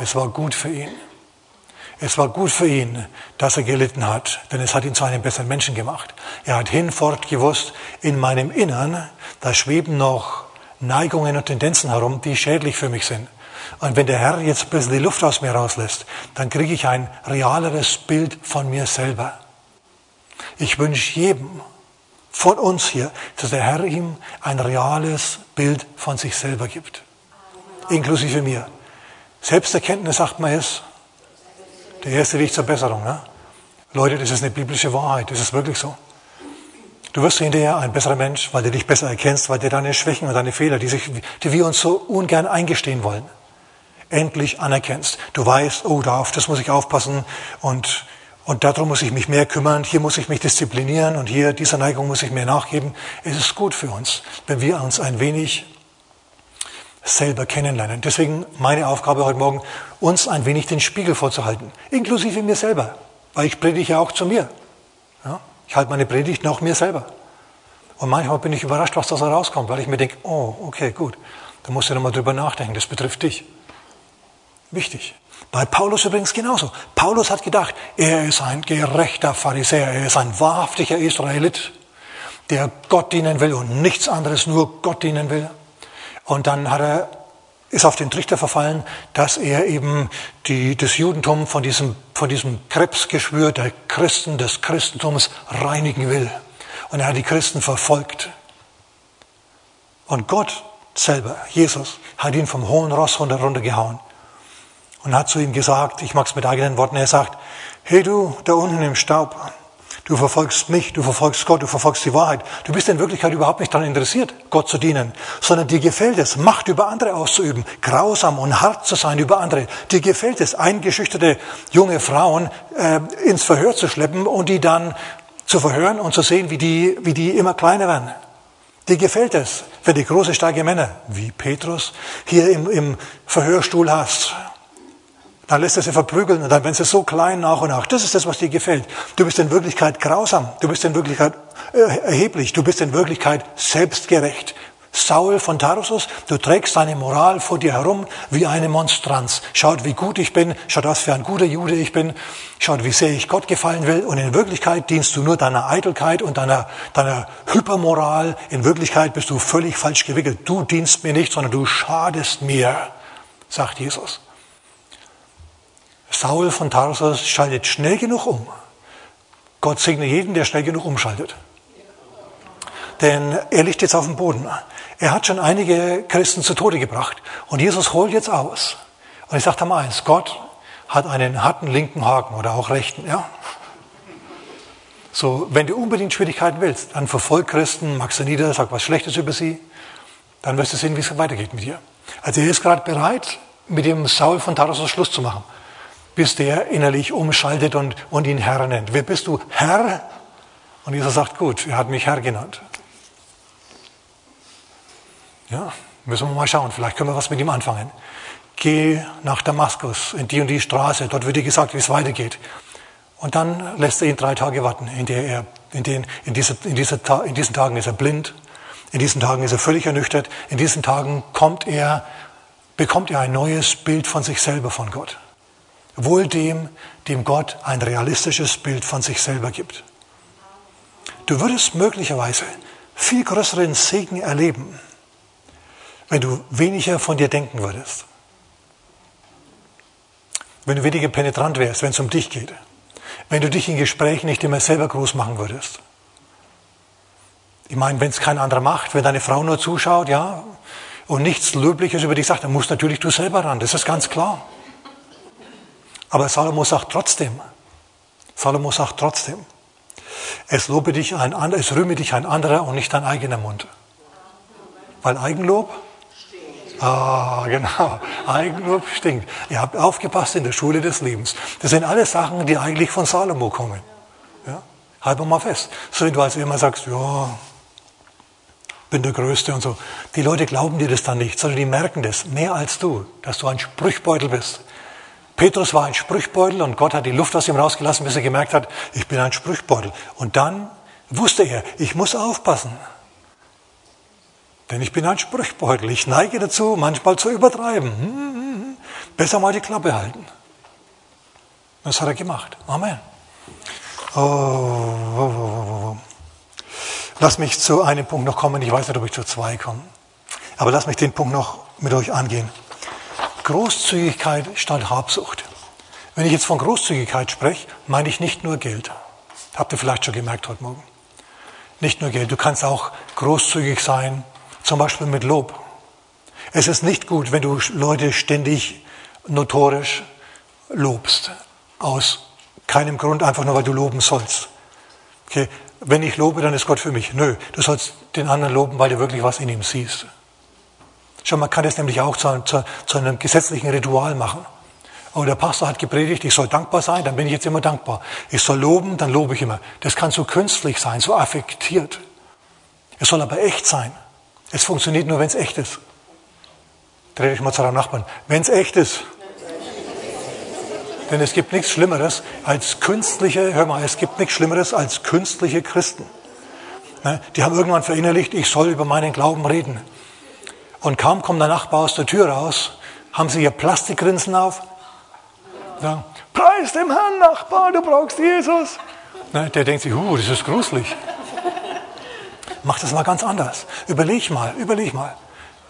es war gut für ihn. Es war gut für ihn, dass er gelitten hat, denn es hat ihn zu einem besseren Menschen gemacht. Er hat hinfort gewusst, in meinem Innern, da schweben noch Neigungen und Tendenzen herum, die schädlich für mich sind. Und wenn der Herr jetzt ein bisschen die Luft aus mir rauslässt, dann kriege ich ein realeres Bild von mir selber. Ich wünsche jedem von uns hier, dass der Herr ihm ein reales Bild von sich selber gibt. Inklusive mir. Selbsterkenntnis, sagt man es, der erste Weg zur Besserung. Ne? Leute, das ist eine biblische Wahrheit, das ist wirklich so. Du wirst hinterher ein besserer Mensch, weil du dich besser erkennst, weil dir deine Schwächen und deine Fehler, die, sich, die wir uns so ungern eingestehen wollen, endlich anerkennst. Du weißt, oh, da auf das muss ich aufpassen und und darum muss ich mich mehr kümmern, hier muss ich mich disziplinieren und hier dieser Neigung muss ich mehr nachgeben. Es ist gut für uns, wenn wir uns ein wenig selber kennenlernen. Deswegen meine Aufgabe heute Morgen, uns ein wenig den Spiegel vorzuhalten, inklusive mir selber, weil ich predige ja auch zu mir. Ich halte meine Predigt nach mir selber. Und manchmal bin ich überrascht, was da so rauskommt, weil ich mir denke, oh, okay, gut, da musst du nochmal drüber nachdenken, das betrifft dich. Wichtig. Bei Paulus übrigens genauso. Paulus hat gedacht, er ist ein gerechter Pharisäer, er ist ein wahrhaftiger Israelit, der Gott dienen will und nichts anderes, nur Gott dienen will. Und dann hat er, ist auf den Trichter verfallen, dass er eben die, das Judentum von diesem, von diesem Krebsgeschwür der Christen, des Christentums reinigen will. Und er hat die Christen verfolgt. Und Gott selber, Jesus, hat ihn vom hohen Ross runtergehauen und hat zu ihm gesagt, ich mag es mit eigenen Worten, er sagt, hey du da unten im Staub, du verfolgst mich, du verfolgst Gott, du verfolgst die Wahrheit. Du bist in Wirklichkeit überhaupt nicht daran interessiert, Gott zu dienen, sondern dir gefällt es, Macht über andere auszuüben, grausam und hart zu sein über andere. Dir gefällt es, eingeschüchterte junge Frauen äh, ins Verhör zu schleppen und die dann zu verhören und zu sehen, wie die, wie die immer kleiner werden. Dir gefällt es, wenn du große, starke Männer wie Petrus hier im, im Verhörstuhl hast dann lässt er sie verprügeln und dann werden sie so klein nach und nach. Das ist das, was dir gefällt. Du bist in Wirklichkeit grausam. Du bist in Wirklichkeit äh, erheblich. Du bist in Wirklichkeit selbstgerecht. Saul von Tarsus, du trägst deine Moral vor dir herum wie eine Monstranz. Schaut, wie gut ich bin, schaut, was für ein guter Jude ich bin, schaut, wie sehr ich Gott gefallen will. Und in Wirklichkeit dienst du nur deiner Eitelkeit und deiner, deiner Hypermoral. In Wirklichkeit bist du völlig falsch gewickelt. Du dienst mir nicht, sondern du schadest mir, sagt Jesus. Saul von Tarsus schaltet schnell genug um. Gott segne jeden, der schnell genug umschaltet. Denn er liegt jetzt auf dem Boden. Er hat schon einige Christen zu Tode gebracht. Und Jesus holt jetzt aus. Und ich sage mal eins, Gott hat einen harten linken Haken oder auch rechten. Ja? So, wenn du unbedingt Schwierigkeiten willst, dann verfolg Christen, mach sie nieder, sag was Schlechtes über sie, dann wirst du sehen, wie es weitergeht mit dir. Also er ist gerade bereit, mit dem Saul von Tarsus Schluss zu machen bis der innerlich umschaltet und, und ihn Herr nennt. Wer bist du? Herr? Und Jesus sagt, gut, er hat mich Herr genannt. Ja, müssen wir mal schauen, vielleicht können wir was mit ihm anfangen. Geh nach Damaskus, in die und die Straße, dort wird dir gesagt, wie es weitergeht. Und dann lässt er ihn drei Tage warten, in, der er, in, den, in, diese, in, diese, in diesen Tagen ist er blind, in diesen Tagen ist er völlig ernüchtert, in diesen Tagen kommt er, bekommt er ein neues Bild von sich selber von Gott. Wohl dem, dem Gott ein realistisches Bild von sich selber gibt. Du würdest möglicherweise viel größeren Segen erleben, wenn du weniger von dir denken würdest. Wenn du weniger penetrant wärst, wenn es um dich geht. Wenn du dich in Gesprächen nicht immer selber groß machen würdest. Ich meine, wenn es kein anderer macht, wenn deine Frau nur zuschaut, ja, und nichts Löbliches über dich sagt, dann musst natürlich du selber ran. Das ist ganz klar. Aber Salomo sagt trotzdem, Salomo sagt trotzdem, es lobe dich ein anderer, es rühme dich ein anderer und nicht dein eigener Mund. Weil Eigenlob? Ah, genau. Eigenlob stinkt. Ihr habt aufgepasst in der Schule des Lebens. Das sind alles Sachen, die eigentlich von Salomo kommen. Ja? Halten mal fest. So wenn du also immer sagst, ja, bin der Größte und so. Die Leute glauben dir das dann nicht, sondern die merken das mehr als du, dass du ein Sprüchbeutel bist. Petrus war ein Sprüchbeutel und Gott hat die Luft aus ihm rausgelassen, bis er gemerkt hat, ich bin ein Sprüchbeutel. Und dann wusste er, ich muss aufpassen. Denn ich bin ein Sprüchbeutel. Ich neige dazu, manchmal zu übertreiben. Hm, hm, hm. Besser mal die Klappe halten. Das hat er gemacht. Amen. Oh, oh, oh, oh, Lass mich zu einem Punkt noch kommen. Ich weiß nicht, ob ich zu zwei komme. Aber lass mich den Punkt noch mit euch angehen. Großzügigkeit statt Habsucht. Wenn ich jetzt von Großzügigkeit spreche, meine ich nicht nur Geld. Habt ihr vielleicht schon gemerkt heute Morgen. Nicht nur Geld. Du kannst auch großzügig sein, zum Beispiel mit Lob. Es ist nicht gut, wenn du Leute ständig notorisch lobst. Aus keinem Grund, einfach nur weil du loben sollst. Okay. Wenn ich lobe, dann ist Gott für mich. Nö, du sollst den anderen loben, weil du wirklich was in ihm siehst. Schau, man kann das nämlich auch zu, zu, zu einem gesetzlichen Ritual machen. Oh, der Pastor hat gepredigt, ich soll dankbar sein, dann bin ich jetzt immer dankbar. Ich soll loben, dann lobe ich immer. Das kann so künstlich sein, so affektiert. Es soll aber echt sein. Es funktioniert nur, wenn es echt ist. Dreh dich mal zu deinem Nachbarn. Wenn es echt ist. Denn es gibt nichts Schlimmeres als künstliche, hör mal, es gibt nichts Schlimmeres als künstliche Christen. Ne, die haben irgendwann verinnerlicht, ich soll über meinen Glauben reden. Und kaum kommt der Nachbar aus der Tür raus, haben sie ihr Plastikgrinsen auf, sagen, preis dem Herrn, Nachbar, du brauchst Jesus. Ne, der denkt sich, uh, das ist gruselig. Mach das mal ganz anders. Überleg mal, überleg mal.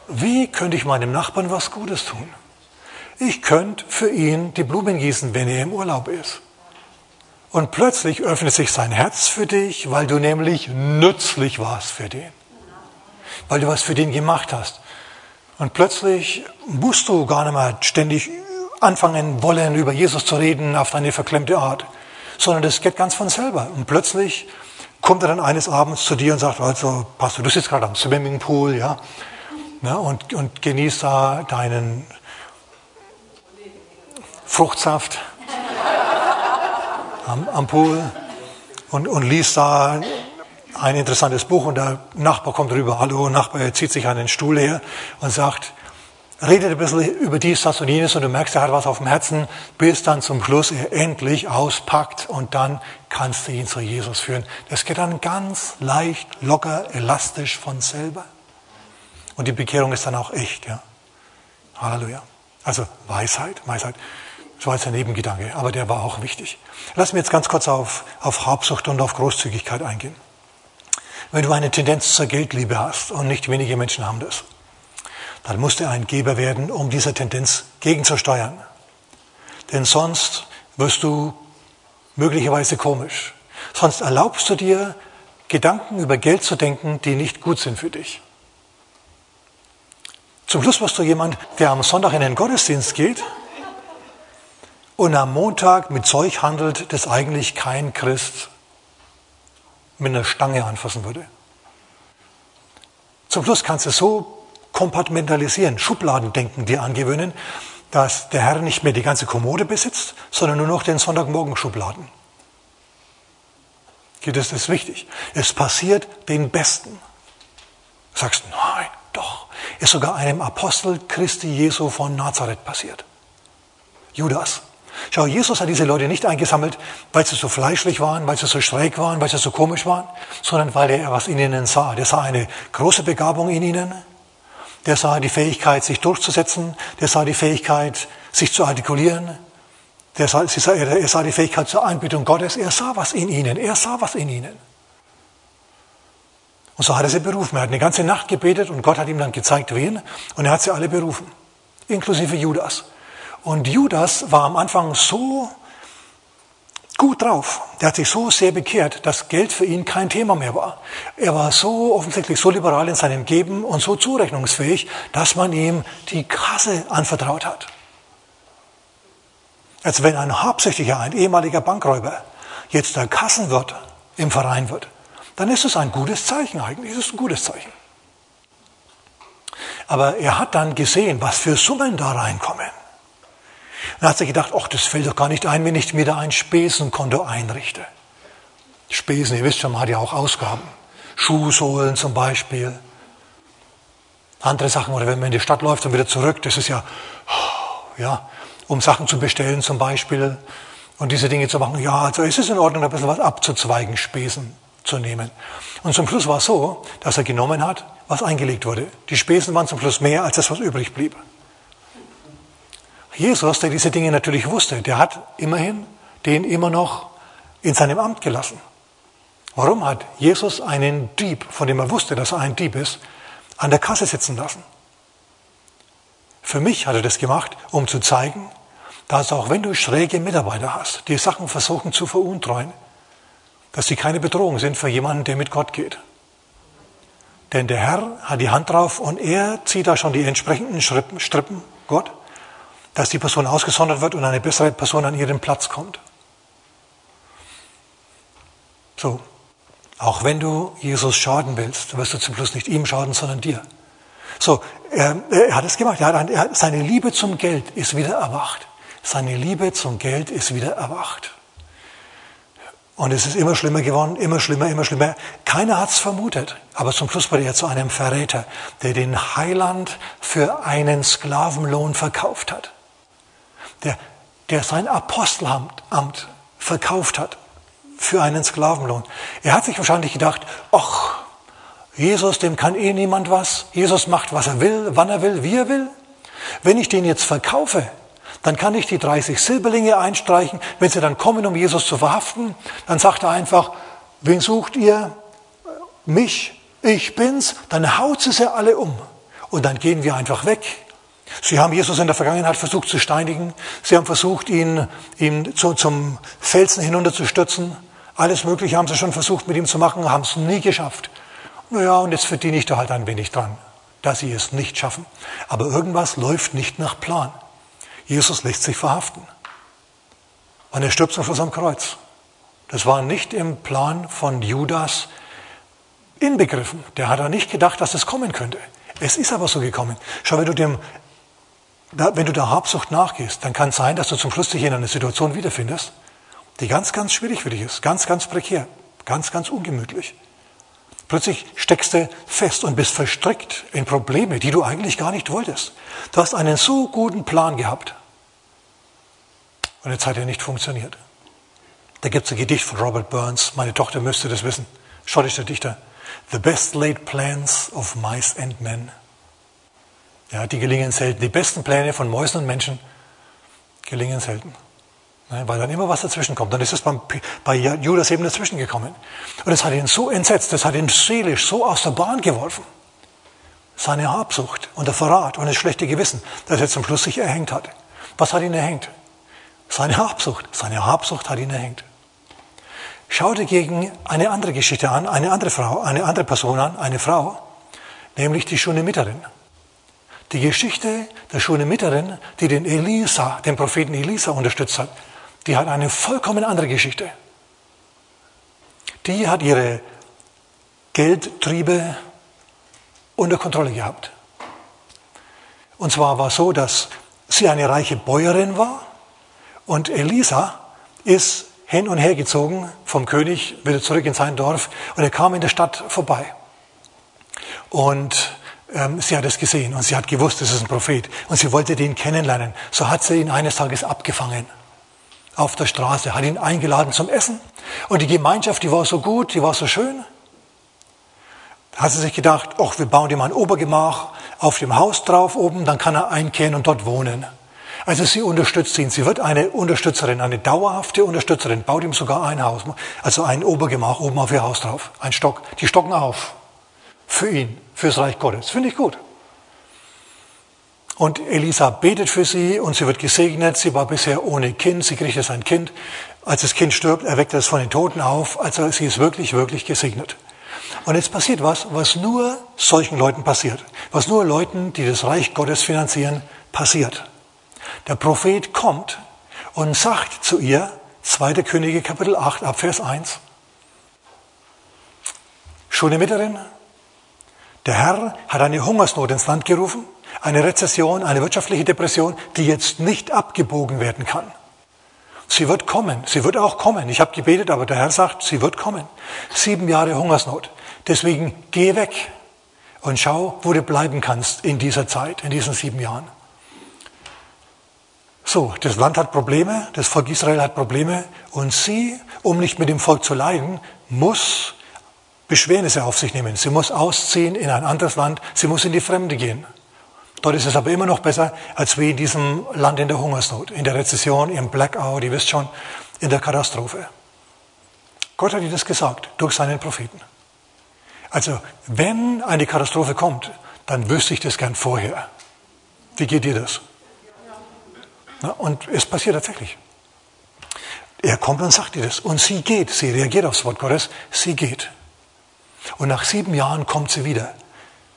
Wie könnte ich meinem Nachbarn was Gutes tun? Ich könnte für ihn die Blumen gießen, wenn er im Urlaub ist. Und plötzlich öffnet sich sein Herz für dich, weil du nämlich nützlich warst für den. Weil du was für den gemacht hast. Und plötzlich musst du gar nicht mehr ständig anfangen wollen, über Jesus zu reden auf deine verklemmte Art, sondern das geht ganz von selber. Und plötzlich kommt er dann eines Abends zu dir und sagt, also Pastor, du sitzt gerade am Swimmingpool, ja, ne, und, und genießt da deinen Fruchtsaft am, am Pool und, und liest da ein interessantes Buch und der Nachbar kommt rüber, hallo Nachbar, er zieht sich einen Stuhl her und sagt, redet ein bisschen über dies, das und jenes und du merkst, er hat was auf dem Herzen, bis dann zum Schluss er endlich auspackt und dann kannst du ihn zu Jesus führen. Das geht dann ganz leicht, locker, elastisch von selber. Und die Bekehrung ist dann auch echt, ja. Halleluja. Also Weisheit, Weisheit. Das war jetzt ein Nebengedanke, aber der war auch wichtig. Lass mich jetzt ganz kurz auf, auf Habsucht und auf Großzügigkeit eingehen. Wenn du eine Tendenz zur Geldliebe hast, und nicht wenige Menschen haben das, dann musst du ein Geber werden, um dieser Tendenz gegenzusteuern. Denn sonst wirst du möglicherweise komisch. Sonst erlaubst du dir, Gedanken über Geld zu denken, die nicht gut sind für dich. Zum Schluss wirst du jemand, der am Sonntag in den Gottesdienst geht und am Montag mit Zeug handelt, das eigentlich kein Christ mit einer Stange anfassen würde. Zum Schluss kannst du so kompartmentalisieren, Schubladendenken dir angewöhnen, dass der Herr nicht mehr die ganze Kommode besitzt, sondern nur noch den Sonntagmorgen-Schubladen. Das ist wichtig. Es passiert den Besten. Sagst, nein, doch. Ist sogar einem Apostel Christi Jesu von Nazareth passiert. Judas. Schau, Jesus hat diese Leute nicht eingesammelt, weil sie so fleischlich waren, weil sie so schräg waren, weil sie so komisch waren, sondern weil er was in ihnen sah. Der sah eine große Begabung in ihnen. Der sah die Fähigkeit, sich durchzusetzen. Der sah die Fähigkeit, sich zu artikulieren. Der sah, er sah die Fähigkeit zur Anbetung Gottes. Er sah was in ihnen. Er sah was in ihnen. Und so hat er sie berufen. Er hat eine ganze Nacht gebetet und Gott hat ihm dann gezeigt, wen. Und er hat sie alle berufen. Inklusive Judas. Und Judas war am Anfang so gut drauf. Der hat sich so sehr bekehrt, dass Geld für ihn kein Thema mehr war. Er war so offensichtlich so liberal in seinem Geben und so zurechnungsfähig, dass man ihm die Kasse anvertraut hat. Als wenn ein Habsüchtiger, ein ehemaliger Bankräuber, jetzt der Kassenwirt im Verein wird, dann ist es ein gutes Zeichen eigentlich. Es ist ein gutes Zeichen. Aber er hat dann gesehen, was für Summen da reinkommen. Dann hat sich gedacht, ach, das fällt doch gar nicht ein, wenn ich mir da ein Spesenkonto einrichte. Spesen, ihr wisst schon, man hat ja auch Ausgaben. Schuhsohlen zum Beispiel. Andere Sachen, oder wenn man in die Stadt läuft und wieder zurück, das ist ja, ja, um Sachen zu bestellen zum Beispiel und diese Dinge zu machen. Ja, also es ist in Ordnung, ein bisschen was abzuzweigen, Spesen zu nehmen. Und zum Schluss war es so, dass er genommen hat, was eingelegt wurde. Die Spesen waren zum Schluss mehr als das, was übrig blieb. Jesus, der diese Dinge natürlich wusste, der hat immerhin den immer noch in seinem Amt gelassen. Warum hat Jesus einen Dieb, von dem er wusste, dass er ein Dieb ist, an der Kasse sitzen lassen? Für mich hat er das gemacht, um zu zeigen, dass auch wenn du schräge Mitarbeiter hast, die Sachen versuchen zu veruntreuen, dass sie keine Bedrohung sind für jemanden, der mit Gott geht. Denn der Herr hat die Hand drauf und er zieht da schon die entsprechenden Strippen, Gott, dass die Person ausgesondert wird und eine bessere Person an ihren Platz kommt. So, auch wenn du Jesus schaden willst, wirst du zum Schluss nicht ihm schaden, sondern dir. So, er, er hat es gemacht. Er hat, er seine Liebe zum Geld ist wieder erwacht. Seine Liebe zum Geld ist wieder erwacht. Und es ist immer schlimmer geworden, immer schlimmer, immer schlimmer. Keiner hat es vermutet, aber zum Schluss wurde er zu einem Verräter, der den Heiland für einen Sklavenlohn verkauft hat. Der, der sein Apostelamt verkauft hat für einen Sklavenlohn. Er hat sich wahrscheinlich gedacht, ach, Jesus, dem kann eh niemand was. Jesus macht, was er will, wann er will, wie er will. Wenn ich den jetzt verkaufe, dann kann ich die 30 Silberlinge einstreichen. Wenn sie dann kommen, um Jesus zu verhaften, dann sagt er einfach, wen sucht ihr? Mich, ich bin's. Dann haut sie sie alle um. Und dann gehen wir einfach weg. Sie haben Jesus in der Vergangenheit versucht zu steinigen. Sie haben versucht, ihn, ihn zu, zum Felsen hinunterzustürzen. Alles Mögliche haben sie schon versucht, mit ihm zu machen, haben es nie geschafft. Naja, und jetzt verdiene ich da halt ein wenig dran, dass sie es nicht schaffen. Aber irgendwas läuft nicht nach Plan. Jesus lässt sich verhaften. Und er stirbt zum Schluss am Kreuz. Das war nicht im Plan von Judas inbegriffen. Der hat da nicht gedacht, dass es kommen könnte. Es ist aber so gekommen. Schau, wenn du, dem, wenn du der Habsucht nachgehst, dann kann es sein, dass du zum Schluss dich in einer Situation wiederfindest, die ganz, ganz schwierig für dich ist, ganz, ganz prekär, ganz, ganz ungemütlich. Plötzlich steckst du fest und bist verstrickt in Probleme, die du eigentlich gar nicht wolltest. Du hast einen so guten Plan gehabt und jetzt hat er nicht funktioniert. Da gibt es ein Gedicht von Robert Burns, meine Tochter müsste das wissen, schottischer Dichter. The best laid plans of mice and men. Ja, die gelingen selten. Die besten Pläne von Mäusen und Menschen gelingen selten. Ne, weil dann immer was dazwischen kommt. Dann ist es beim, bei Judas eben dazwischen gekommen. Und es hat ihn so entsetzt, das hat ihn seelisch so aus der Bahn geworfen. Seine Habsucht und der Verrat und das schlechte Gewissen, dass er zum Schluss sich erhängt hat. Was hat ihn erhängt? Seine Habsucht. Seine Habsucht hat ihn erhängt. Schau dir gegen eine andere Geschichte an, eine andere Frau, eine andere Person an, eine Frau, nämlich die Schunemiterin. Die Geschichte der Schunemiterin, die den Elisa, den Propheten Elisa unterstützt hat, die hat eine vollkommen andere Geschichte. Die hat ihre Geldtriebe unter Kontrolle gehabt. Und zwar war es so, dass sie eine reiche Bäuerin war und Elisa ist hin und her gezogen vom König wieder zurück in sein Dorf und er kam in der Stadt vorbei. Und sie hat es gesehen und sie hat gewusst, es ist ein Prophet und sie wollte den kennenlernen. So hat sie ihn eines Tages abgefangen auf der Straße, hat ihn eingeladen zum Essen. Und die Gemeinschaft, die war so gut, die war so schön. Da hat sie sich gedacht, ach, wir bauen ihm ein Obergemach auf dem Haus drauf oben, dann kann er einkehren und dort wohnen. Also sie unterstützt ihn. Sie wird eine Unterstützerin, eine dauerhafte Unterstützerin, baut ihm sogar ein Haus, also ein Obergemach oben auf ihr Haus drauf, ein Stock. Die stocken auf. Für ihn, fürs Reich Gottes. Finde ich gut. Und Elisa betet für sie und sie wird gesegnet. Sie war bisher ohne Kind, sie kriegt jetzt ein Kind. Als das Kind stirbt, erweckt er es von den Toten auf. Also sie ist wirklich, wirklich gesegnet. Und jetzt passiert was, was nur solchen Leuten passiert. Was nur Leuten, die das Reich Gottes finanzieren, passiert. Der Prophet kommt und sagt zu ihr, 2. Könige Kapitel 8 ab Vers 1, Schöne Mitterin, der Herr hat eine Hungersnot ins Land gerufen eine Rezession, eine wirtschaftliche Depression, die jetzt nicht abgebogen werden kann. Sie wird kommen, sie wird auch kommen. Ich habe gebetet, aber der Herr sagt, sie wird kommen. Sieben Jahre Hungersnot. Deswegen geh weg und schau, wo du bleiben kannst in dieser Zeit, in diesen sieben Jahren. So, das Land hat Probleme, das Volk Israel hat Probleme und sie, um nicht mit dem Volk zu leiden, muss Beschwernisse auf sich nehmen. Sie muss ausziehen in ein anderes Land, sie muss in die Fremde gehen. Dort ist es aber immer noch besser, als wie in diesem Land in der Hungersnot, in der Rezession, im Blackout, ihr wisst schon, in der Katastrophe. Gott hat dir das gesagt durch seinen Propheten. Also, wenn eine Katastrophe kommt, dann wüsste ich das gern vorher. Wie geht dir das? Na, und es passiert tatsächlich. Er kommt und sagt dir das. Und sie geht. Sie reagiert aufs Wort Gottes. Sie geht. Und nach sieben Jahren kommt sie wieder.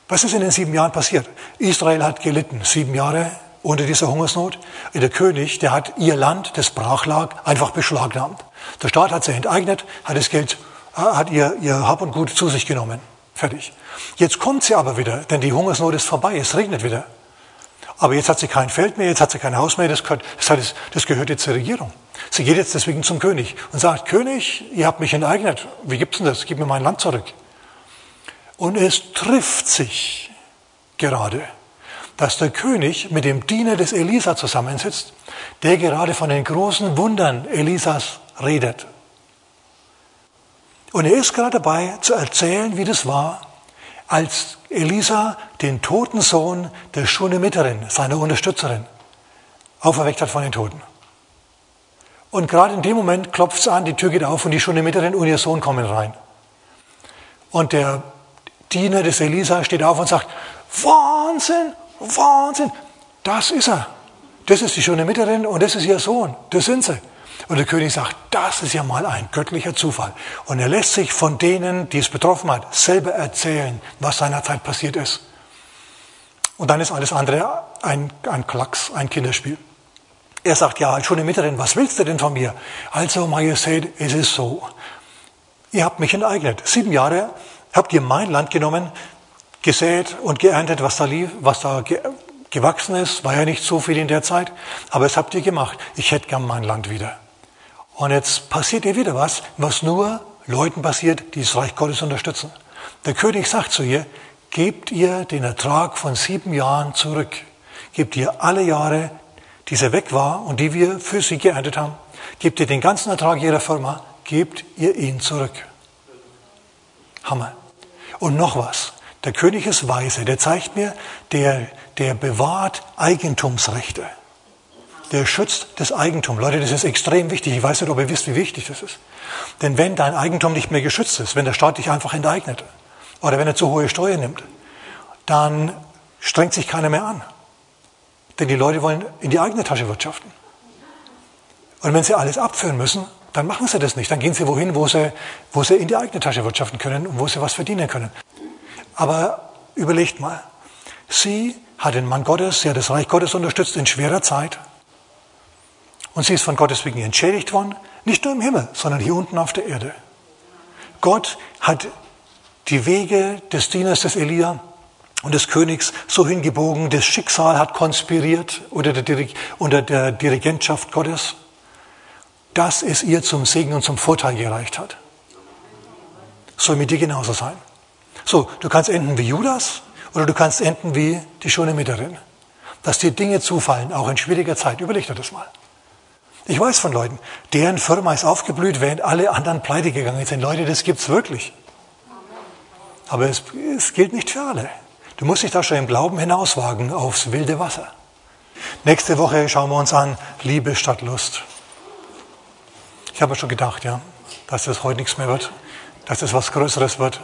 Was ist in den sieben Jahren passiert? Israel hat gelitten. Sieben Jahre unter dieser Hungersnot. Der König, der hat ihr Land, das brach lag, einfach beschlagnahmt. Der Staat hat sie enteignet, hat das Geld, äh, hat ihr, ihr Hab und Gut zu sich genommen. Fertig. Jetzt kommt sie aber wieder, denn die Hungersnot ist vorbei, es regnet wieder. Aber jetzt hat sie kein Feld mehr, jetzt hat sie kein Haus mehr, das gehört, das, das gehört jetzt zur Regierung. Sie geht jetzt deswegen zum König und sagt, König, ihr habt mich enteignet, wie gibt's denn das? Gib mir mein Land zurück. Und es trifft sich gerade, dass der König mit dem Diener des Elisa zusammensitzt, der gerade von den großen Wundern Elisas redet. Und er ist gerade dabei zu erzählen, wie das war, als Elisa den toten Sohn der Schunemiterin, seiner Unterstützerin, auferweckt hat von den Toten. Und gerade in dem Moment klopft es an, die Tür geht auf und die Schunemiterin und ihr Sohn kommen rein. Und der Diener des Elisa steht auf und sagt, Wahnsinn, Wahnsinn, das ist er. Das ist die Schunemiterin und das ist ihr Sohn, das sind sie. Und der König sagt, das ist ja mal ein göttlicher Zufall. Und er lässt sich von denen, die es betroffen hat, selber erzählen, was seinerzeit passiert ist. Und dann ist alles andere ein, ein Klacks, ein Kinderspiel. Er sagt, ja, schon Mitterin, was willst du denn von mir? Also, Majestät, es ist so. Ihr habt mich enteignet. Sieben Jahre habt ihr mein Land genommen, gesät und geerntet, was da lief, was da ge gewachsen ist. War ja nicht so viel in der Zeit, aber es habt ihr gemacht. Ich hätte gern mein Land wieder. Und jetzt passiert ihr wieder was, was nur Leuten passiert, die das Reich Gottes unterstützen. Der König sagt zu ihr, gebt ihr den Ertrag von sieben Jahren zurück. Gebt ihr alle Jahre, die sie weg war und die wir für sie geerntet haben, gebt ihr den ganzen Ertrag ihrer Firma, gebt ihr ihn zurück. Hammer. Und noch was. Der König ist weise. Der zeigt mir, der, der bewahrt Eigentumsrechte der schützt das Eigentum. Leute, das ist extrem wichtig. Ich weiß nicht, ob ihr wisst, wie wichtig das ist. Denn wenn dein Eigentum nicht mehr geschützt ist, wenn der Staat dich einfach enteignet oder wenn er zu hohe Steuern nimmt, dann strengt sich keiner mehr an. Denn die Leute wollen in die eigene Tasche wirtschaften. Und wenn sie alles abführen müssen, dann machen sie das nicht. Dann gehen sie wohin, wo sie, wo sie in die eigene Tasche wirtschaften können und wo sie was verdienen können. Aber überlegt mal, sie hat den Mann Gottes, sie hat das Reich Gottes unterstützt in schwerer Zeit. Und sie ist von Gottes wegen entschädigt worden, nicht nur im Himmel, sondern hier unten auf der Erde. Gott hat die Wege des Dieners des Elia und des Königs so hingebogen, das Schicksal hat konspiriert unter der, unter der Dirigentschaft Gottes, dass es ihr zum Segen und zum Vorteil gereicht hat. Soll mit dir genauso sein. So, du kannst enden wie Judas oder du kannst enden wie die schöne Mitterin. Dass dir Dinge zufallen, auch in schwieriger Zeit. Überleg dir das mal. Ich weiß von Leuten, deren Firma ist aufgeblüht, während alle anderen pleite gegangen sind. Leute, das gibt's wirklich. Aber es, es gilt nicht für alle. Du musst dich da schon im Glauben hinauswagen aufs wilde Wasser. Nächste Woche schauen wir uns an Liebe statt Lust. Ich habe schon gedacht, ja, dass das heute nichts mehr wird, dass das was Größeres wird.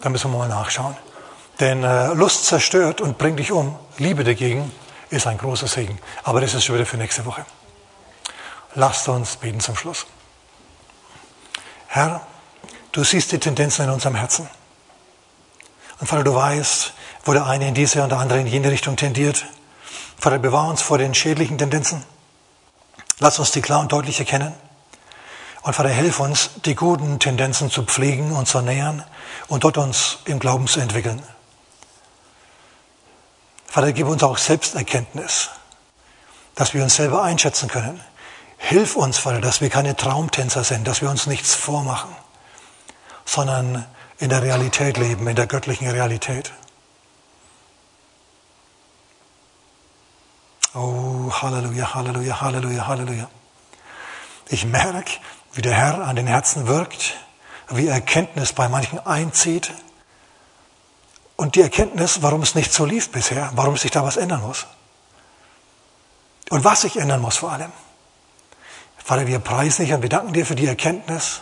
Da müssen wir mal nachschauen. Denn äh, Lust zerstört und bringt dich um. Liebe dagegen ist ein großer Segen. Aber das ist schon wieder für nächste Woche. Lasst uns beten zum Schluss. Herr, du siehst die Tendenzen in unserem Herzen. Und Vater, du weißt, wo der eine in diese und der andere in jene Richtung tendiert. Vater, bewahr uns vor den schädlichen Tendenzen. Lass uns die klar und deutlich erkennen. Und Vater, hilf uns, die guten Tendenzen zu pflegen und zu nähern und dort uns im Glauben zu entwickeln. Vater, gib uns auch Selbsterkenntnis, dass wir uns selber einschätzen können, Hilf uns, Vater, dass wir keine Traumtänzer sind, dass wir uns nichts vormachen, sondern in der Realität leben, in der göttlichen Realität. Oh, Halleluja, Halleluja, Halleluja, Halleluja. Ich merke, wie der Herr an den Herzen wirkt, wie Erkenntnis bei manchen einzieht und die Erkenntnis, warum es nicht so lief bisher, warum sich da was ändern muss. Und was sich ändern muss vor allem. Vater, wir preisen dich und wir danken dir für die Erkenntnis.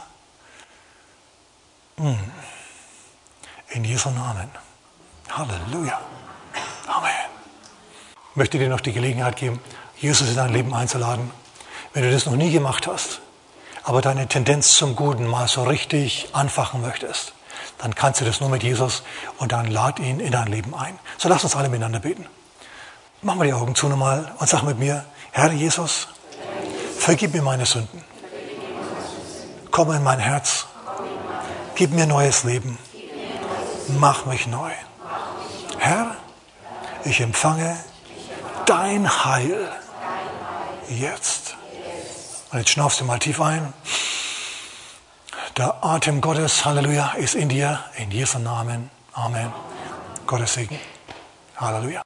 Hm. In Jesu Namen. Halleluja. Möchte dir noch die Gelegenheit geben, Jesus in dein Leben einzuladen. Wenn du das noch nie gemacht hast, aber deine Tendenz zum Guten mal so richtig anfachen möchtest, dann kannst du das nur mit Jesus und dann lad ihn in dein Leben ein. So lass uns alle miteinander beten. Machen wir die Augen zu nochmal und sag mit mir, Herr Jesus, vergib mir meine Sünden. Komm in mein Herz. Gib mir neues Leben. Mach mich neu. Herr, ich empfange dein Heil jetzt. Und jetzt schnaufst du mal tief ein. Der Atem Gottes, Halleluja, ist in dir, in Jesu Namen. Amen. Gottes Segen. Halleluja.